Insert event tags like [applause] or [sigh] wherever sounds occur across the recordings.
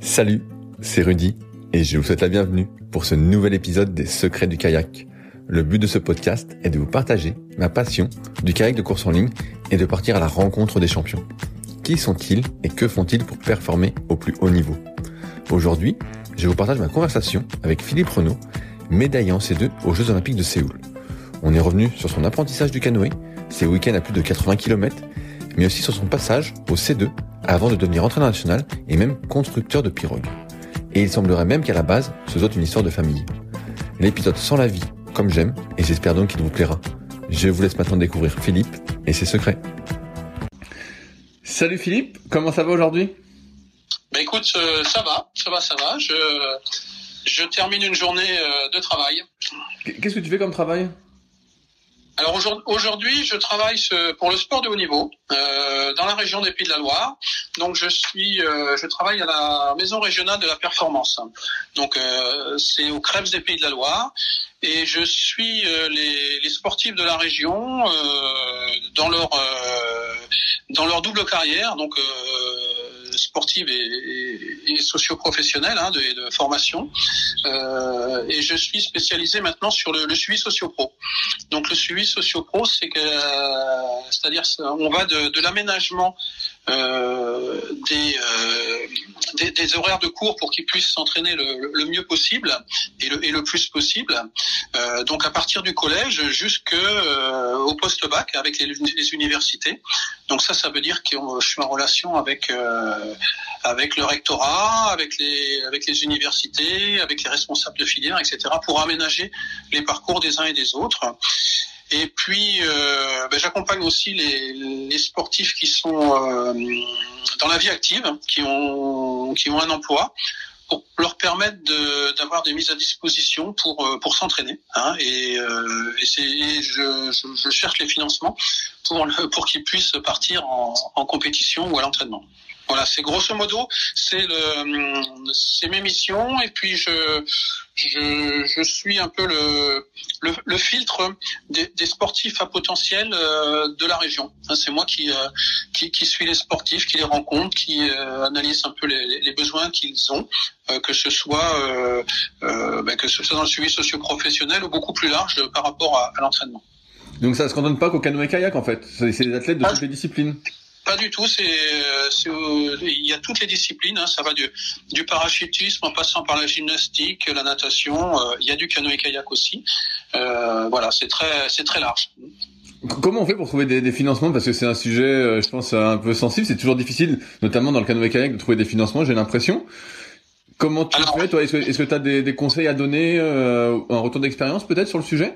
Salut, c'est Rudy et je vous souhaite la bienvenue pour ce nouvel épisode des Secrets du kayak. Le but de ce podcast est de vous partager ma passion du kayak de course en ligne et de partir à la rencontre des champions. Qui sont-ils et que font-ils pour performer au plus haut niveau? Aujourd'hui, je vous partage ma conversation avec Philippe Renaud, médaillé en C2 aux Jeux Olympiques de Séoul. On est revenu sur son apprentissage du canoë, ses week-ends à plus de 80 km, mais aussi sur son passage au C2 avant de devenir entraîneur national et même constructeur de pirogues. Et il semblerait même qu'à la base, ce soit une histoire de famille. L'épisode sans la vie, comme j'aime, et j'espère donc qu'il vous plaira. Je vous laisse maintenant découvrir Philippe et ses secrets. Salut Philippe, comment ça va aujourd'hui? Bah écoute, euh, ça va, ça va, ça va. Je, je termine une journée euh, de travail. Qu'est-ce que tu fais comme travail? Alors aujourd'hui, je travaille pour le sport de haut niveau euh, dans la région des Pays de la Loire. Donc je suis, euh, je travaille à la maison régionale de la performance. Donc euh, c'est au Crèves des Pays de la Loire et je suis les, les, sportifs de la région dans leur dans leur double carrière. Donc sportive et, et, socio-professionnelle hein, de, formation. Euh, et je suis spécialisé maintenant sur le, suivi socio-pro. Donc le suivi socio-pro, c'est que, c'est-à-dire, on va de l'aménagement euh, des, euh, des, des, horaires de cours pour qu'ils puissent s'entraîner le, le, mieux possible et le, et le plus possible. Euh, donc à partir du collège jusqu'au euh, post-bac avec les, les, universités. Donc ça, ça veut dire que je suis en relation avec euh, avec le rectorat, avec les avec les universités, avec les responsables de filière, etc. pour aménager les parcours des uns et des autres. Et puis, euh, ben, j'accompagne aussi les, les, sportifs qui sont euh, dans la vie active, qui ont qui ont un emploi, pour leur permettre d'avoir des mises à disposition pour euh, pour s'entraîner. Hein, et, euh, et, je, je, je, cherche les financements pour le, pour qu'ils puissent partir en, en compétition ou à l'entraînement. Voilà, c'est grosso modo, c'est mes missions et puis je, je, je suis un peu le, le, le filtre des, des, sportifs à potentiel euh, de la région. Hein, c'est moi qui, euh, qui, qui suis les sportifs, qui les rencontre, qui euh, analyse un peu les, les besoins qu'ils ont, que ce soit ben, que ce soit dans le suivi socio-professionnel ou beaucoup plus large par rapport à, à l'entraînement. Donc ça se cantonne pas qu'au canoë kayak en fait. C'est des athlètes de toutes les disciplines. Pas du tout. C'est, euh, il y a toutes les disciplines. Hein. Ça va du, du parachutisme en passant par la gymnastique, la natation. Euh, il y a du canoë kayak aussi. Euh, voilà, c'est très, c'est très large. Comment on fait pour trouver des, des financements? Parce que c'est un sujet, euh, je pense, un peu sensible. C'est toujours difficile, notamment dans le canoë kayak, de trouver des financements. J'ai l'impression. Comment tu fais, toi? Est-ce que tu as des, des, conseils à donner, euh, un retour d'expérience peut-être sur le sujet?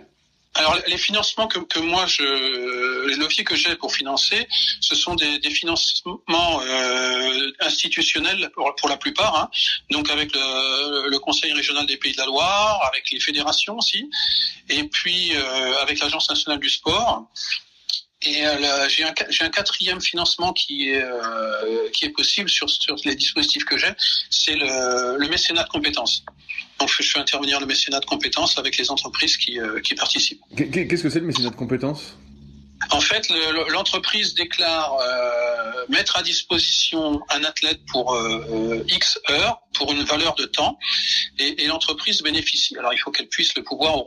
Alors les financements que, que moi je les leviers que j'ai pour financer, ce sont des, des financements euh, institutionnels pour, pour, la plupart, hein. donc avec le, le, Conseil régional des Pays de la Loire, avec les fédérations aussi, et puis euh, avec l'Agence nationale du sport. Et euh, j'ai un, un, quatrième financement qui est, euh, qui est possible sur, sur les dispositifs que j'ai, c'est le, le, mécénat de compétences. Donc je fais intervenir le mécénat de compétences avec les entreprises qui, euh, qui participent. Qu'est-ce que c'est le mécénat de compétences? En fait, l'entreprise déclare euh, mettre à disposition un athlète pour euh, X heures, pour une valeur de temps, et, et l'entreprise bénéficie. Alors, il faut qu'elle puisse le pouvoir,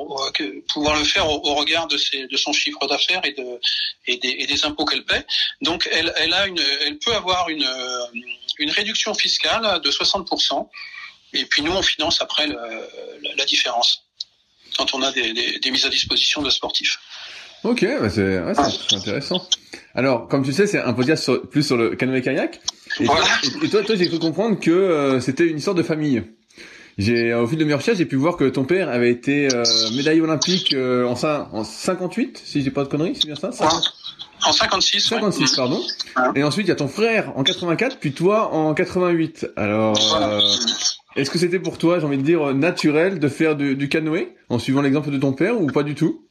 pouvoir le faire au, regard de, ses, de son chiffre d'affaires et, de, et, des, et des impôts qu'elle paie. Donc, elle, elle, a une, elle peut avoir une, une réduction fiscale de 60%. Et puis nous, on finance après le, la, différence quand on a des, des, des mises à disposition de sportifs. Ok, bah c'est ouais, intéressant. Alors, comme tu sais, c'est un podcast sur, plus sur le canoë-kayak. Et, toi, et toi, toi j'ai cru comprendre que euh, c'était une histoire de famille. J'ai au fil de mes recherches, j'ai pu voir que ton père avait été euh, médaillé olympique euh, en, en 58, si j'ai pas de conneries, c'est bien ça En 56. 56, pardon. Et ensuite, il y a ton frère en 84, puis toi en 88. Alors, est-ce que c'était pour toi, j'ai envie de dire, naturel de faire du, du canoë en suivant l'exemple de ton père ou pas du tout?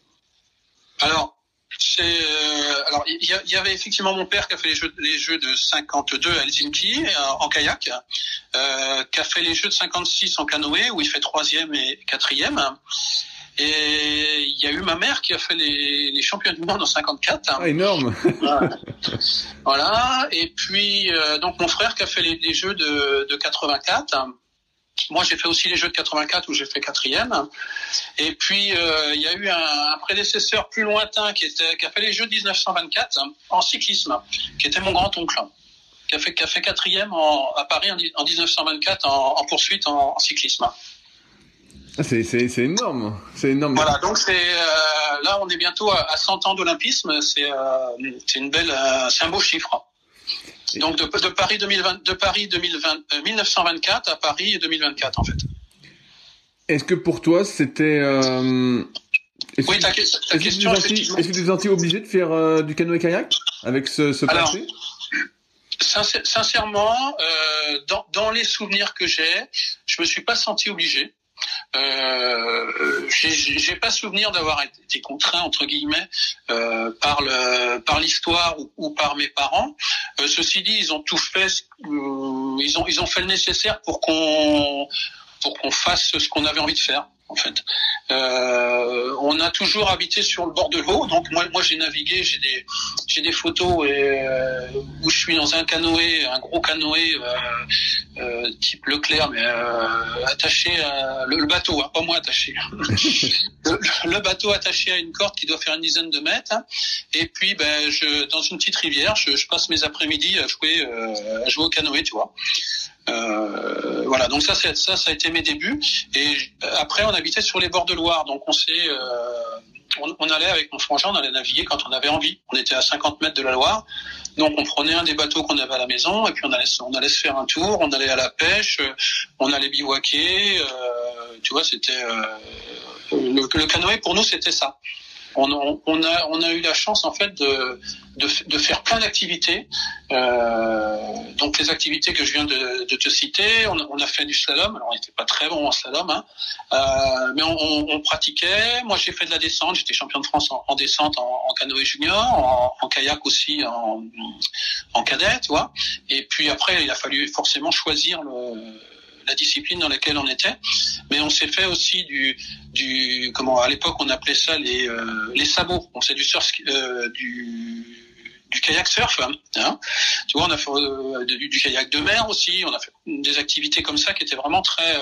Alors, c'est euh, alors il y, avait effectivement mon père qui a fait les jeux, les jeux de 52 à Helsinki euh, en kayak, euh, qui a fait les jeux de 56 en canoë où il fait troisième et quatrième. Et il y a eu ma mère qui a fait les, les championnats du monde en 54. Ah, énorme. [laughs] voilà. Et puis euh, donc mon frère qui a fait les, les jeux de, de 84. Moi, j'ai fait aussi les Jeux de 84 où j'ai fait quatrième. Et puis, euh, il y a eu un, prédécesseur plus lointain qui, était, qui a fait les Jeux de 1924 en cyclisme, qui était mon grand-oncle, qui a fait, qui a fait quatrième en, à Paris en, 1924 en, poursuite en, cyclisme. Ah, c'est, énorme, c'est énorme. Voilà, donc c'est euh, là on est bientôt à, 100 ans d'olympisme, c'est euh, c'est une belle, c'est un beau chiffre. Donc de, de, Paris 2020, de Paris 2020, 1924 euh, à Paris 2024 en fait. Est-ce que pour toi c'était euh... Est-ce oui, ta, ta question. Est-ce que tu es senti obligé de faire euh, du canoë kayak avec ce, ce Alors, Sincèrement, euh, dans, dans, les souvenirs que j'ai, je me suis pas senti obligé. Euh, j'ai pas souvenir d'avoir été contraint entre guillemets euh, par le par l'histoire ou, par mes parents. Euh, ceci dit, ils ont tout fait, euh, ils ont ils ont fait le nécessaire pour qu'on pour qu'on fasse ce qu'on avait envie de faire en fait. Euh, on a toujours habité sur le bord de l'eau, donc moi, moi j'ai navigué, j'ai des, j'ai des photos et, euh, où je suis dans un canoë, un gros canoë euh, euh type Leclerc, mais euh, attaché à le, bateau, hein, pas moi attaché. [laughs] le, bateau attaché à une corde qui doit faire une dizaine de mètres, hein. et puis ben je, dans une petite rivière, je, je passe mes après-midi à jouer, à jouer au canoë, tu vois. Euh, voilà, donc ça, ça, ça a été mes débuts. Et après, on habitait sur les bords de Loire, donc on s'est, euh, on, allait avec mon frangin, on allait naviguer quand on avait envie. On était à 50 mètres de la Loire, donc on prenait un des bateaux qu'on avait à la maison et puis on allait, on allait se faire un tour, on allait à la pêche, on allait bivouaquer. Euh, tu vois, c'était le, le canoë pour nous, c'était ça on, on, a, on a eu la chance en fait de, de, de faire plein d'activités. Euh, donc les activités que je viens de, de te citer, on, on, a fait du slalom. Alors on n'était pas très bon en slalom, hein, euh, mais on, pratiquait. Moi j'ai fait de la descente. J'étais champion de France en, descente en, en, canoë junior, en, en kayak aussi en, en cadet, tu vois. Et puis après il a fallu forcément choisir le la discipline dans laquelle on était. Mais on s'est fait aussi du, du comment à l'époque on appelait ça les, euh, les sabots. On s'est du surf, euh, du kayak surf, hein, hein. tu vois, on a fait euh, du, kayak de mer aussi, on a fait des activités comme ça qui étaient vraiment très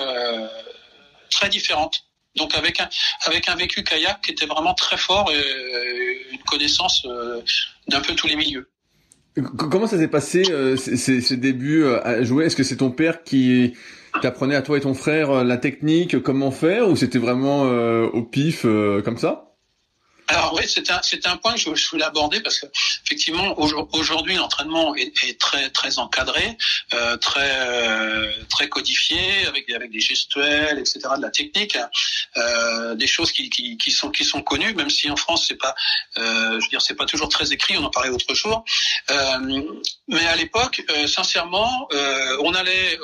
très différentes. Donc avec un avec un vécu kayak qui était vraiment très fort et une connaissance d'un peu tous les milieux. Comment ça s'est passé ces, ces, débuts à jouer? Est-ce que c'est ton père qui T'apprenais à toi et ton frère euh, la technique, comment faire, ou c'était vraiment euh, au pif euh, comme ça? Alors oui, c'est un, un point que je, voulais aborder parce que effectivement aujourd'hui l'entraînement est, est, très très encadré, euh, très euh, très codifié avec avec des gestuels, etc. de la technique, euh, des choses qui, qui, qui, sont qui sont connues, même si en France c'est pas, je veux dire c'est pas toujours très écrit. On en parlait autre jour, mais à l'époque, sincèrement, on allait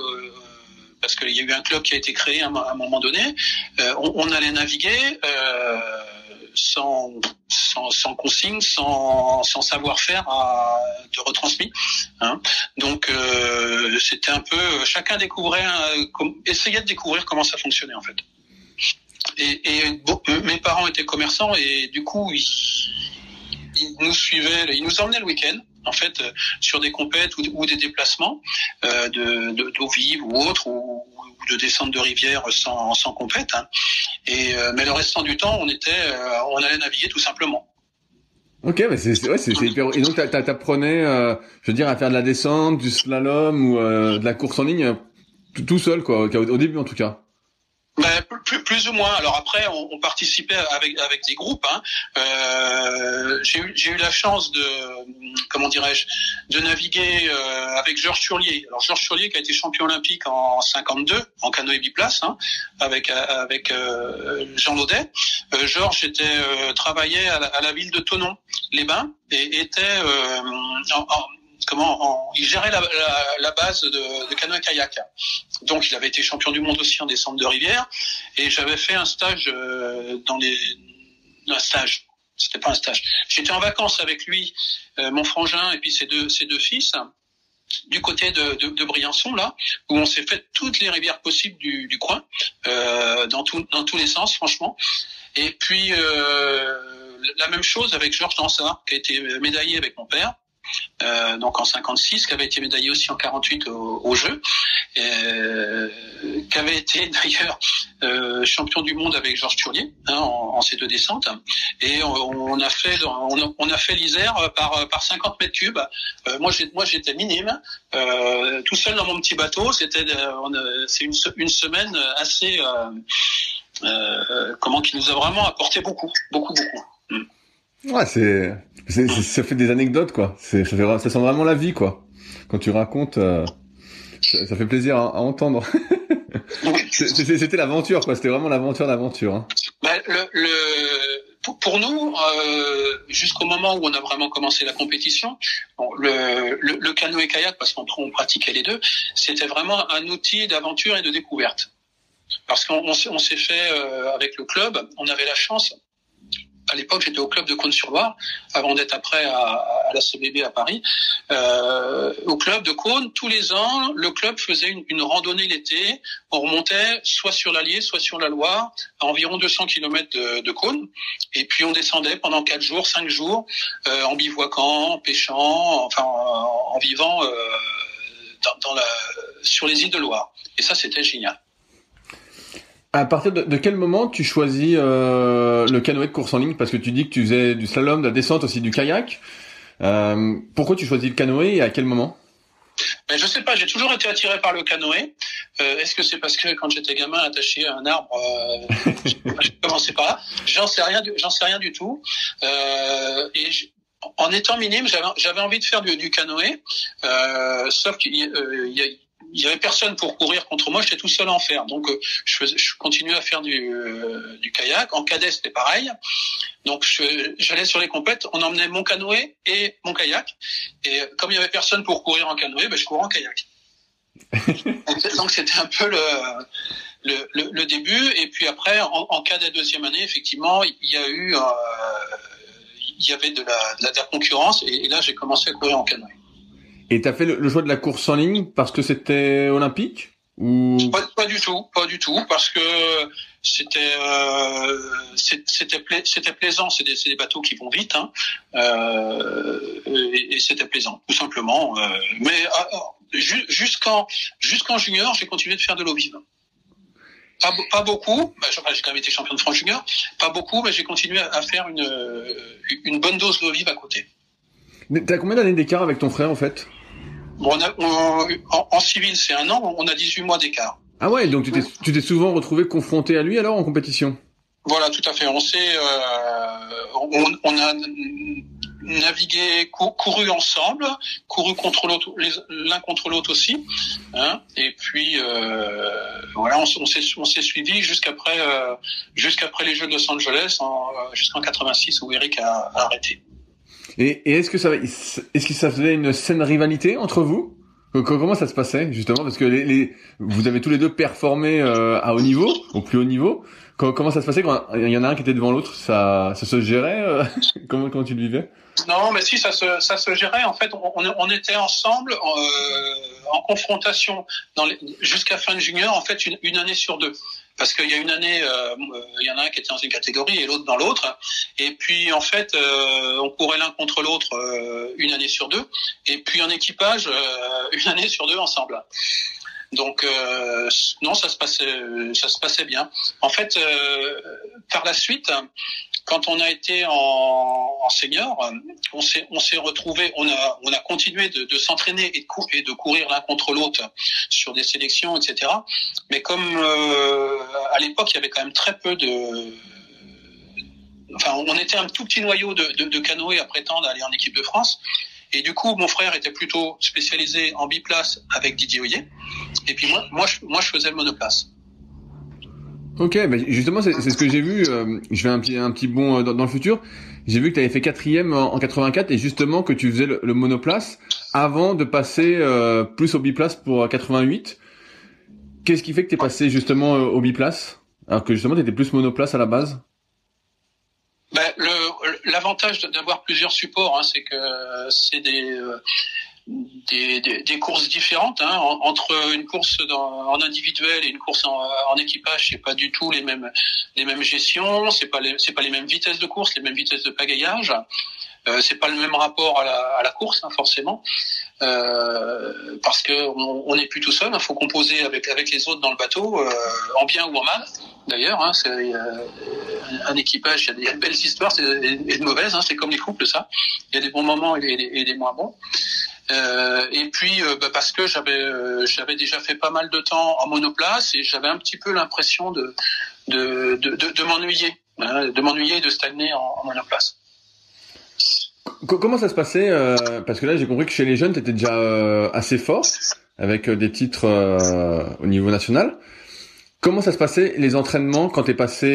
parce qu'il y a eu un club qui a été créé à un moment donné. Euh, on, allait naviguer euh, sans, sans, consigne, sans, sans savoir-faire de retransmis. Hein. Donc euh, c'était un peu chacun découvrait, essayait de découvrir comment ça fonctionnait en fait. Et, mes parents étaient commerçants et du coup ils nous suivaient, ils nous emmenaient le week-end en fait sur des compètes ou, des déplacements euh, de d'eau vive ou autre ou, de descente de rivière sans, sans compète. Hein. Et euh, mais le restant du temps, on était, euh, on allait naviguer tout simplement. Ok, mais c'est ouais, c'est hyper. Et donc t'apprenais, euh, je veux dire, à faire de la descente, du slalom ou de la course en ligne tout, seul, quoi, au début en tout cas? Ben, plus, ou moins. Alors après, on, on participait avec avec des groupes. Hein. Euh, j'ai eu j'ai eu la chance de comment dirais-je de naviguer euh, avec Georges Turlier. Alors Georges Turlier qui a été champion olympique en 52 en canoë biplace hein, avec avec euh, Jean Laudet. Euh, Georges était travaillait à la, à la, ville de Tonon les Bains et était en, en comment il gérait la, la, base de, de canoë kayak. Donc il avait été champion du monde aussi en descente de rivière et j'avais fait un stage euh, dans les un stage. C'était pas un stage. J'étais en vacances avec lui, euh, mon frangin et puis ses deux ses deux fils du côté de, de, de, Briançon là où on s'est fait toutes les rivières possibles du, du coin euh, dans tout, dans tous les sens franchement et puis euh, la même chose avec Georges Dansard qui a été médaillé avec mon père euh, donc en 56, qui avait été médaillé aussi en 48 au, au jeu, euh, qui avait été [laughs] d'ailleurs euh, champion du monde avec Georges Turlier hein, en, en, ces deux descentes. Et on, a fait on a, fait l'Isère par par 50 mètres cubes. Moi j'étais minime, tout seul dans mon petit bateau. C'était c'est une, une semaine assez comment qui nous a vraiment apporté beaucoup beaucoup beaucoup. Mm. Ouais, c'est, ça fait des anecdotes, quoi. C'est, ça, fait, ça sent vraiment la vie, quoi. Quand tu racontes, euh, ça, fait plaisir à, entendre. [laughs] C'était l'aventure, quoi. C'était vraiment l'aventure d'aventure. Hein. Bah, pour, nous, euh, jusqu'au moment où on a vraiment commencé la compétition, bon, le, le, le canoë-kayak, parce qu'on pratiquait les deux, c'était vraiment un outil d'aventure et de découverte. Parce qu'on on, s'est fait euh, avec le club, on avait la chance à l'époque, j'étais au club de Cône-sur-Loire, avant d'être après à, à, la CBB à Paris. Euh, au club de Cône, tous les ans, le club faisait une, une randonnée l'été. On remontait soit sur l'Allier, soit sur la Loire, à environ 200 km de, de Cône. Et puis on descendait pendant quatre jours, cinq jours, euh, en bivouaquant, en pêchant, enfin en, vivant euh, dans, dans la, sur les îles de Loire. Et ça, c'était génial. À partir de, quel moment tu choisis euh, le canoë de course en ligne? Parce que tu dis que tu faisais du slalom, de la descente, aussi du kayak. Euh, pourquoi tu choisis le canoë et à quel moment? Ben, je sais pas, j'ai toujours été attiré par le canoë. Euh, Est-ce que c'est parce que quand j'étais gamin attaché à un arbre, euh, je commençais pas? J'en sais rien, j'en sais rien du tout. Euh, et en étant minime, j'avais envie de faire du, du canoë, euh, sauf qu'il euh, y, a il y avait personne pour courir contre moi, j'étais tout seul à en faire. Donc euh, je, faisais, je continuais à faire du, euh, du kayak. En cadet, c'était pareil. Donc j'allais sur les compètes, on emmenait mon canoë et mon kayak. Et comme il y avait personne pour courir en canoë, ben, je courais en kayak. [laughs] donc c'était un peu le, le, le, début. Et puis après, en, en cadet deuxième année, effectivement, il y a eu, euh, il y avait de la, de la, concurrence. Et, et là, j'ai commencé à courir en canoë. Et t'as fait le, choix de la course en ligne parce que c'était olympique ou? Pas, pas, du tout, pas du tout, parce que c'était euh, c'était c'était plaisant. C'est des, des bateaux qui vont vite, hein, euh, et, et c'était plaisant, tout simplement. Euh, mais ah, ah, jusqu'en jusqu'en junior, j'ai continué de faire de l'eau vive. Pas, pas, beaucoup, bah, j'ai quand même été champion de France junior, pas beaucoup, mais j'ai continué à faire une, une bonne dose d'eau vive à côté. T'as combien d'années d'écart avec ton frère en fait? Bon, on a, on, en, civil c'est un an, on a 18 mois d'écart. Ah ouais, donc tu t'es souvent retrouvé confronté à lui alors en compétition? Voilà, tout à fait. On s'est, euh, on, on, a navigué, couru ensemble, couru contre l'autre, l'un contre l'autre aussi, hein, et puis euh, voilà, on, s'est on s'est suivi jusqu'après euh, jusqu'après les Jeux de Los Angeles, jusqu'en 86 où Eric a, a arrêté. Et, est-ce que ça, est-ce que ça faisait une saine rivalité entre vous? Comment ça se passait justement? Parce que les, vous avez tous les deux performé euh, à haut niveau, au plus haut niveau. Comment, ça se passait quand il y en a un qui était devant l'autre? Ça, ça se gérait euh, [laughs] comment, comment tu le vivais? Non, mais si ça se, ça se gérait. En fait, on, on était ensemble euh, en confrontation jusqu'à fin de junior. En fait, une, une année sur deux parce qu'il y a une année, euh, il y en a un qui était dans une catégorie et l'autre dans l'autre. Et puis en fait, euh, on courait l'un contre l'autre euh, une année sur deux. Et puis en équipage, [laughs] une année sur deux ensemble. Donc non, ça se passait, ça se passait bien. En fait, par la suite, quand on a été en, en senior, on s'est on s'est retrouvé, on a on a continué de, de s'entraîner et de, courir l'un contre l'autre sur des sélections, etc. Mais comme euh, à l'époque il y avait quand même très peu de Enfin, on était un tout petit noyau de, de, de canoës à prétendre aller en équipe de France. Et du coup, mon frère était plutôt spécialisé en biplace avec Didier Hoyer. Et puis moi, moi, je, moi, je faisais le monoplace. Ok, bah justement, c'est ce que j'ai vu. Euh, je fais un petit, un petit bond euh, dans, le futur. J'ai vu que tu avais fait quatrième en, 84 et justement que tu faisais le, monoplace avant de passer euh, plus au biplace pour 88. Qu'est-ce qui fait que tu es passé justement au biplace? Alors que justement tu étais plus monoplace à la base? Ben, L'avantage d'avoir plusieurs supports, hein, c'est que c'est des des, des, des, courses différentes hein, entre une course dans, en individuel et une course en, en équipage c'est pas du tout les mêmes les mêmes gestions c'est pas c'est pas les mêmes vitesses de course les mêmes vitesses de pagayage. Euh, c'est pas le même rapport à la, à la course hein, forcément. Euh, parce que on n'est plus tout seul il hein, faut composer avec avec les autres dans le bateau euh, en bien ou en mal. D'ailleurs hein, c'est euh, un équipage il y, a des belles histoires et, de mauvaises hein, c'est comme les couples ça. Il y a des bons moments et des, et des moins bons euh, et puis euh, bah, parce que j'avais euh, j'avais déjà fait pas mal de temps en monoplace et j'avais un petit peu l'impression de de, de, de, m'ennuyer, hein, de m'ennuyer de stagner en, en, monoplace. Comment ça se passait Parce que là j'ai compris que chez les jeunes tu étais déjà assez fort avec des titres au niveau national. Comment ça se passait les entraînements quand tu es passé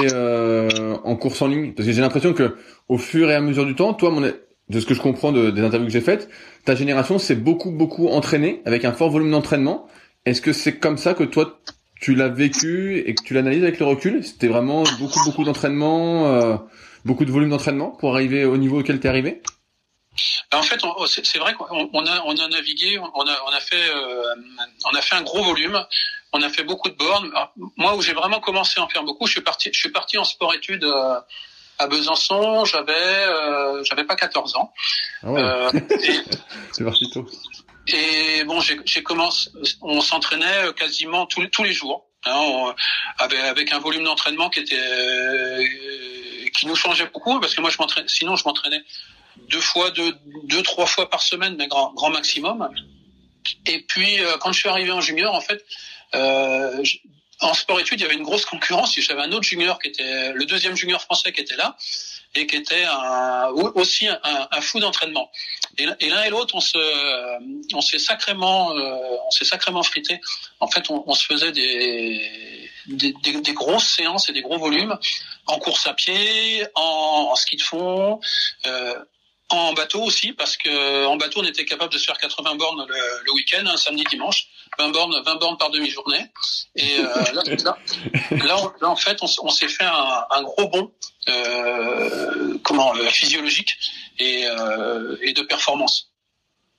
en course en ligne? Parce que j'ai l'impression que au fur et à mesure du temps, toi, mon, de ce que je comprends de, des interviews que j'ai faites, ta génération s'est beaucoup beaucoup entraînée avec un fort volume d'entraînement. Est-ce que c'est comme ça que toi tu l'as vécu et que tu l'analyses avec le recul? C'était vraiment beaucoup beaucoup d'entraînement, euh, beaucoup de volume d'entraînement pour arriver au niveau auquel tu es arrivé? Ben, en fait, c'est vrai qu'on a, on a navigué, on a, on a fait, euh, on a fait un gros volume, on a fait beaucoup de bornes. moi, où j'ai vraiment commencé à en faire beaucoup, je suis parti, je suis parti en sport-études euh, à Besançon, j'avais euh, j'avais pas 14 ans. Ah euh, [laughs] C'est parti tôt. Et bon, j'ai commencé, on s'entraînait quasiment tous, tous les jours, hein, avec, avec un volume d'entraînement qui était euh, qui nous changeait beaucoup parce que moi je m'entraînais, sinon je m'entraînais deux fois, deux, deux trois fois par semaine, mais grand grand maximum. Et puis quand je suis arrivé en junior, en fait, euh, en sport-études, il y avait une grosse concurrence. J'avais un autre junior qui était le deuxième junior français qui était là et qui était un, aussi un, un fou d'entraînement. Et, l'un et l'autre, on se, on s'est sacrément, euh, on s'est sacrément frité. En fait, on, on se faisait des, des, des, grosses séances et des gros volumes en course à pied, en, en ski de fond. Euh, en bateau aussi, parce que en bateau, on était capable de se faire 80 bornes le, le week-end, un samedi, dimanche, 20 bornes, 20 bornes par demi-journée. Et euh, [laughs] là, là, là, en fait, on, on s'est fait un, un, gros bond, euh, comment, euh, physiologique et, euh, et de performance.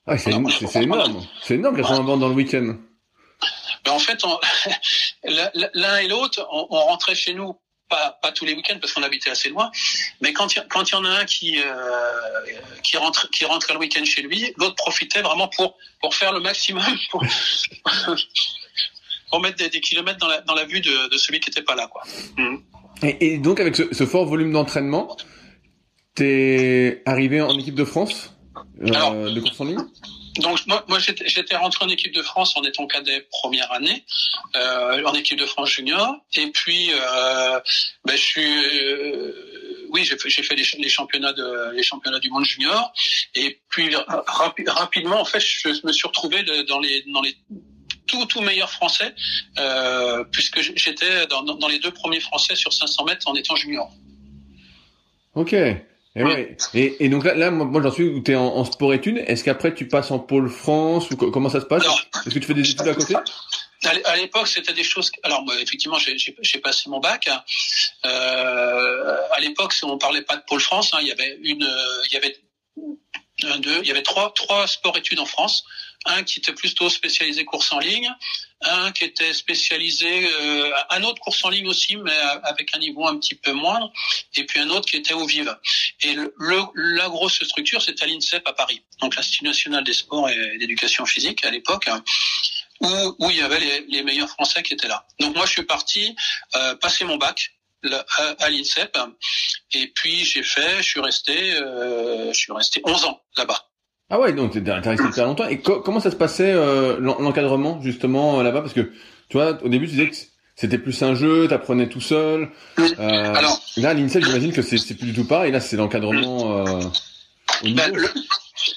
Ah, c'est énorme, c'est énorme, 80 bornes dans le week-end. Ben en fait, [laughs] l'un et l'autre, on, on rentrait chez nous pas, pas tous les week-ends parce qu'on habitait assez loin, mais quand il quand y en a un qui euh, qui rentre qui rentre le week-end chez lui, l'autre profitait vraiment pour pour faire le maximum [laughs] pour, pour mettre des, des, kilomètres dans la dans la vue de, de celui qui était pas là quoi. Mmh. Et, et, donc avec ce, ce fort volume d'entraînement, t'es arrivé en équipe de France euh, Alors, de course en ligne? Donc moi, moi j'étais rentré en équipe de France en étant cadet première année, euh, en équipe de France junior, et puis euh, ben, je suis, euh, oui j'ai fait, fait les, les, championnats de les championnats du monde junior, et puis rapidement en fait je me suis retrouvé dans les dans les tout tout meilleurs français, euh, puisque j'étais dans, dans les deux premiers français sur 500 mètres en étant junior. Ok. Et, ouais. et, et, donc là, là moi j'en suis où tu es en, sport études. Est-ce qu'après tu passes en pôle France ou comment ça se passe? Est-ce que tu fais des études à côté? À l'époque, c'était des choses. Alors, bah, effectivement, j'ai passé mon bac. Hein. Euh, à l'époque, on parlait pas de pôle France. Hein. Il y avait une, il y avait un, deux, il y avait trois, trois sports études en France. Un qui était plutôt spécialisé course en ligne, un qui était spécialisé, euh, un autre course en ligne aussi, mais avec un niveau un petit peu moindre, et puis un autre qui était au vive. Et le, la grosse structure, c'était l'INSEP à Paris, donc l'Institut national des sports et d'éducation physique à l'époque. Où, où, il y avait les, les, meilleurs Français qui étaient là. Donc moi, je suis parti euh, passer mon bac à, à l'INSEP, et puis j'ai fait, je suis resté, euh, je suis resté 11 ans là-bas. Ah ouais, donc t'es resté hyper longtemps. Et comment ça se passait euh, l'encadrement justement euh, là-bas? Parce que tu vois, au début tu disais que c'était plus un jeu, t'apprenais tout seul. Euh, Alors, là, l'INSEP, j'imagine que c'est plus du tout pareil. Là, c'est l'encadrement. Euh, ben,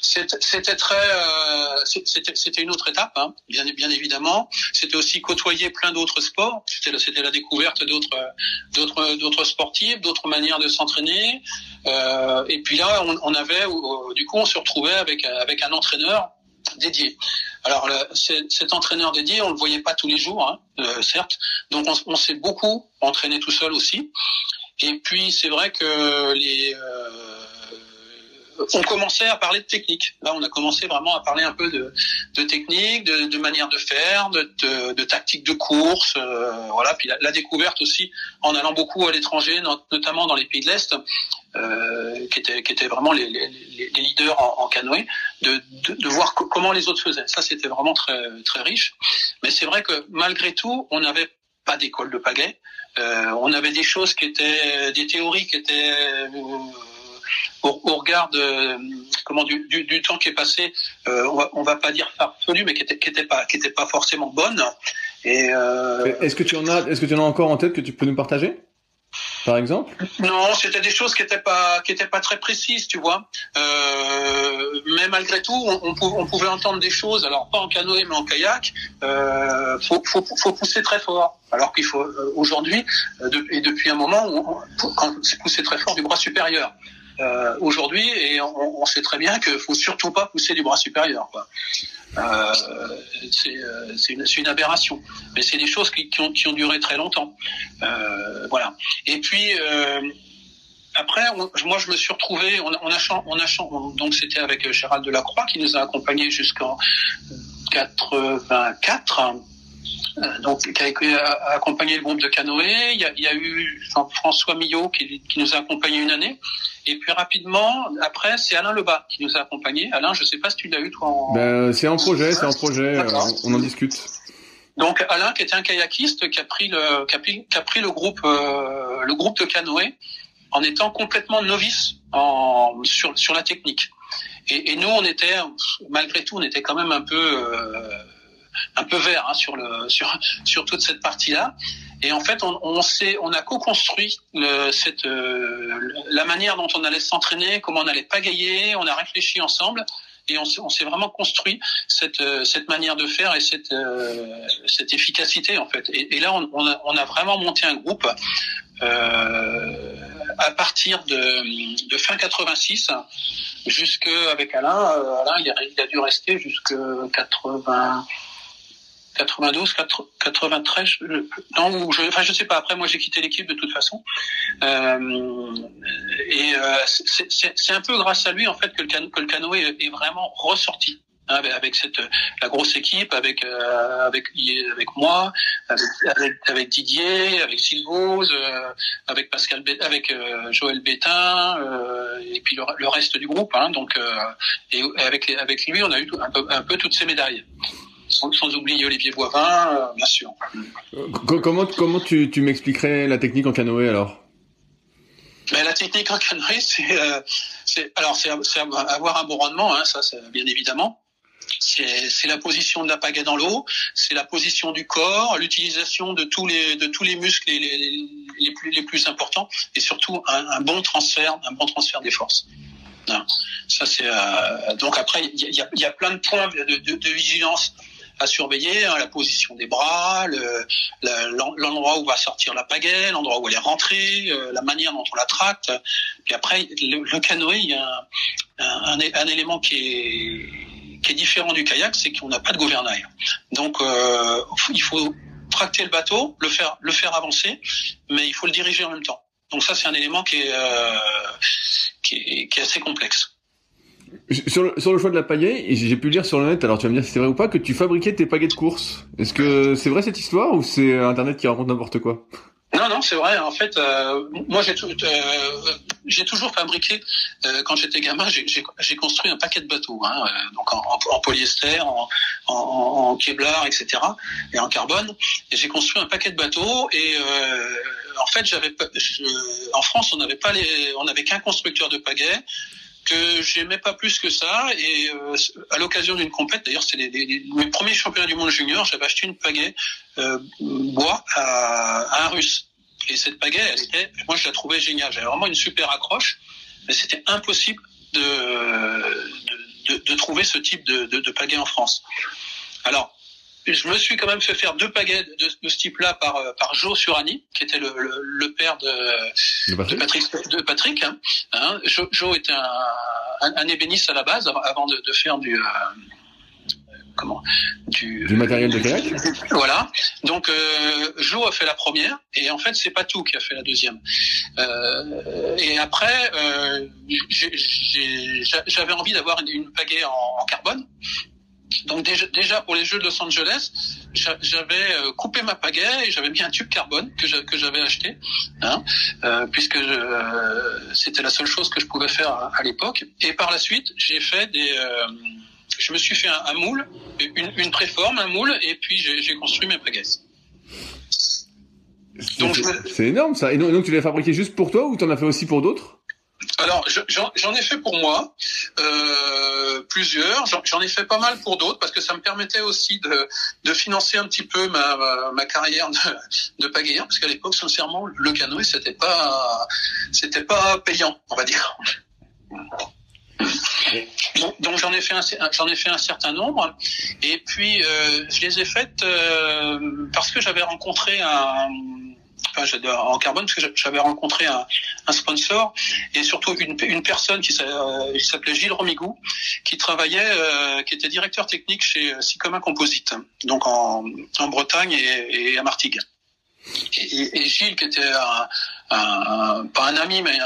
c'était très, euh, c'était une autre étape, hein, bien, bien évidemment. C'était aussi côtoyer plein d'autres sports. C'était la découverte d'autres, d'autres, d'autres sportifs, d'autres manières de s'entraîner. Euh, et puis là, on, on avait, du coup, on se retrouvait avec avec un entraîneur dédié. Alors le, cet entraîneur dédié, on le voyait pas tous les jours, hein, euh, certes. Donc on, on s'est beaucoup entraîné tout seul aussi. Et puis c'est vrai que les euh, on commençait à parler de technique. Là, on a commencé vraiment à parler un peu de, de technique, de, de, manière de faire, de, de, tactique de course, euh, voilà. Puis la, découverte aussi, en allant beaucoup à l'étranger, notamment dans les pays de l'Est, euh, qui étaient qui étaient vraiment les, les, les leaders en, en canoë, de, de, voir comment les autres faisaient. Ça, c'était vraiment très très riche. Mais c'est vrai que malgré tout, on n'avait pas d'école de pagaie. Euh, on avait des choses qui étaient des théories qui étaient euh, au, au regard de comment du, du, du, temps qui est passé, euh, on, va, on va pas dire farfelu, mais qui était, qui était pas qui était pas forcément bonne. Et euh... est-ce que tu en as est-ce que tu en as encore en tête que tu peux nous partager? Par exemple? Non, c'était des choses qui étaient pas qui étaient pas très précises, tu vois. Euh, mais malgré tout, on, on, pouvait entendre des choses. Alors pas en canoë, mais en kayak. Euh, faut, faut, faut pousser très fort. Alors qu'il faut euh, aujourd'hui euh, et depuis un moment, on, quand c'est pousser très fort du bras supérieur euh, aujourd'hui et on, on, sait très bien qu'il faut surtout pas pousser du bras supérieur. Quoi. Euh, c'est euh, une, une, aberration, mais c'est des choses qui, qui, ont, qui, ont, duré très longtemps. Euh, voilà. Et puis euh, après, moi, je me suis retrouvé. On, on a, on a, donc c'était avec Gérald Delacroix qui nous a accompagnés jusqu'en 84 euh, donc qui a, accompagné le groupe de canoë. Il y a, il y a eu François Millot qui, qui, nous a accompagné une année. Et puis rapidement, après, c'est Alain Lebas qui nous a accompagné. Alain, je sais pas si tu l'as eu toi. En... Ben, c'est en projet, c'est en projet. Euh, on en discute. Donc Alain, qui était un kayakiste, qui a pris le, qui a pris, qui a pris le groupe, euh, le groupe de canoë, en étant complètement novice en, sur, sur la technique. Et, et, nous, on était, malgré tout, on était quand même un peu euh, un peu vert hein, sur sur sur toute cette partie-là. Et en fait, on, on on a co-construit cette euh, la manière dont on allait s'entraîner, comment on allait pagayer. On a réfléchi ensemble et on, s'est vraiment construit cette euh, cette manière de faire et cette euh, cette efficacité en fait. Et, là, on, a, vraiment monté un groupe à partir de, fin 86 jusque avec Alain. Alain, il a, il a dû rester jusque 80 92, 93, je, non, je, enfin je sais pas. Après, moi j'ai quitté l'équipe de toute façon. Euh, et euh, c'est un peu grâce à lui en fait que le, canoë est, vraiment ressorti. Hein, avec cette la grosse équipe, avec euh, avec avec moi, avec, avec, Didier, avec Sylvose, euh, avec Pascal, avec euh, Joël Bétain, euh, et puis le, le, reste du groupe. Hein, donc et avec avec lui, on a eu un peu un peu toutes ces médailles sans, sans, oublier Olivier Boivin, euh, bien sûr. Comment, comment tu, tu m'expliquerais la technique en canoë alors? Mais ben, la technique en canoë, [laughs] c'est, euh, alors c'est, avoir un bon rendement, hein, ça, c'est bien évidemment. C'est, la position de la pagaie dans l'eau, c'est la position du corps, l'utilisation de tous les de tous les muscles les, les, les plus les plus importants, et surtout un, un, bon transfert, un bon transfert des forces. Ça c'est euh, donc après il y a, y a, plein de points de, de, de vigilance à surveiller hein, la position des bras, l'endroit où va sortir la pagaie, l'endroit où elle est rentrée, euh, la manière dont on la tracte. Puis après, le, canoë, il y a un, un, élément qui est, qui est différent du kayak, c'est qu'on n'a pas de gouvernail. Donc, euh, il faut tracter le bateau, le faire, le faire avancer, mais il faut le diriger en même temps. Donc ça, c'est un élément qui est, euh, qui est, qui est assez complexe. Sur le, sur le, choix de la pagaie, j'ai pu lire sur le net, alors tu vas me dire si c'est vrai ou pas, que tu fabriquais tes pagaies de course. Est-ce que c'est vrai cette histoire ou c'est Internet qui raconte n'importe quoi? Non, non, c'est vrai. En fait, euh, moi, j'ai euh, toujours fabriqué. Euh, quand j'étais gamin, j'ai construit un paquet de bateaux, hein, donc en, en, polyester, en, en, en, Kevlar, etc., et en carbone. Et j'ai construit un paquet de bateaux. Et en fait, j'avais, en France, on n'avait pas les, on n'avait qu'un constructeur de pagaies que j'aimais pas plus que ça. Et euh, à l'occasion d'une compète, d'ailleurs, c'était mes premiers championnats du monde junior, j'avais acheté une pagaie euh, bois à, à, un Russe. Et cette pagaie, elle était, moi, je la trouvais géniale. J'avais vraiment une super accroche, mais c'était impossible de, de, de, de, trouver ce type de, de, de pagaie en France. Alors, je me suis quand même fait faire deux pagaies de, de ce type-là par, euh, par Joe Surani, qui était le, le, le père de, de Patrick. De Patrick hein. Hein, Joe, Joe, était un, un, un, ébéniste à la base avant de, de faire du... Euh, comment du, du, matériel de kayak voilà donc euh, Joe a fait la première et en fait c'est pas tout qui a fait la deuxième euh, et après euh, j'avais envie d'avoir une, une pagaie en, en, carbone donc déjà, déjà, pour les Jeux de Los Angeles, j'avais euh, coupé ma pagaie et j'avais mis un tube carbone que j'avais acheté, hein, euh, puisque euh, c'était la seule chose que je pouvais faire à, l'époque. Et par la suite, j'ai fait des, euh, je me suis fait un, un moule, une, une, préforme, un moule, et puis j'ai construit mes pagaies. C'est énorme ça. Et donc, donc tu l'as fabriqué juste pour toi ou tu en as fait aussi pour d'autres? Alors, j'en ai fait pour moi euh, plusieurs. J'en ai fait pas mal pour d'autres parce que ça me permettait aussi de, de financer un petit peu ma, ma carrière de, de pagayeur parce qu'à l'époque, sincèrement, le canoë c'était pas c'était pas payant, on va dire. Donc, j'en ai fait un j'en ai fait un certain nombre et puis euh, je les ai faites euh, parce que j'avais rencontré un en carbone parce que j'avais rencontré un, sponsor et surtout une, personne qui s'appelait Gilles Romigou qui travaillait, euh, qui était directeur technique chez Sicoma Composite, donc en, Bretagne et, à Martigues. Et, Gilles, qui était pas un ami, mais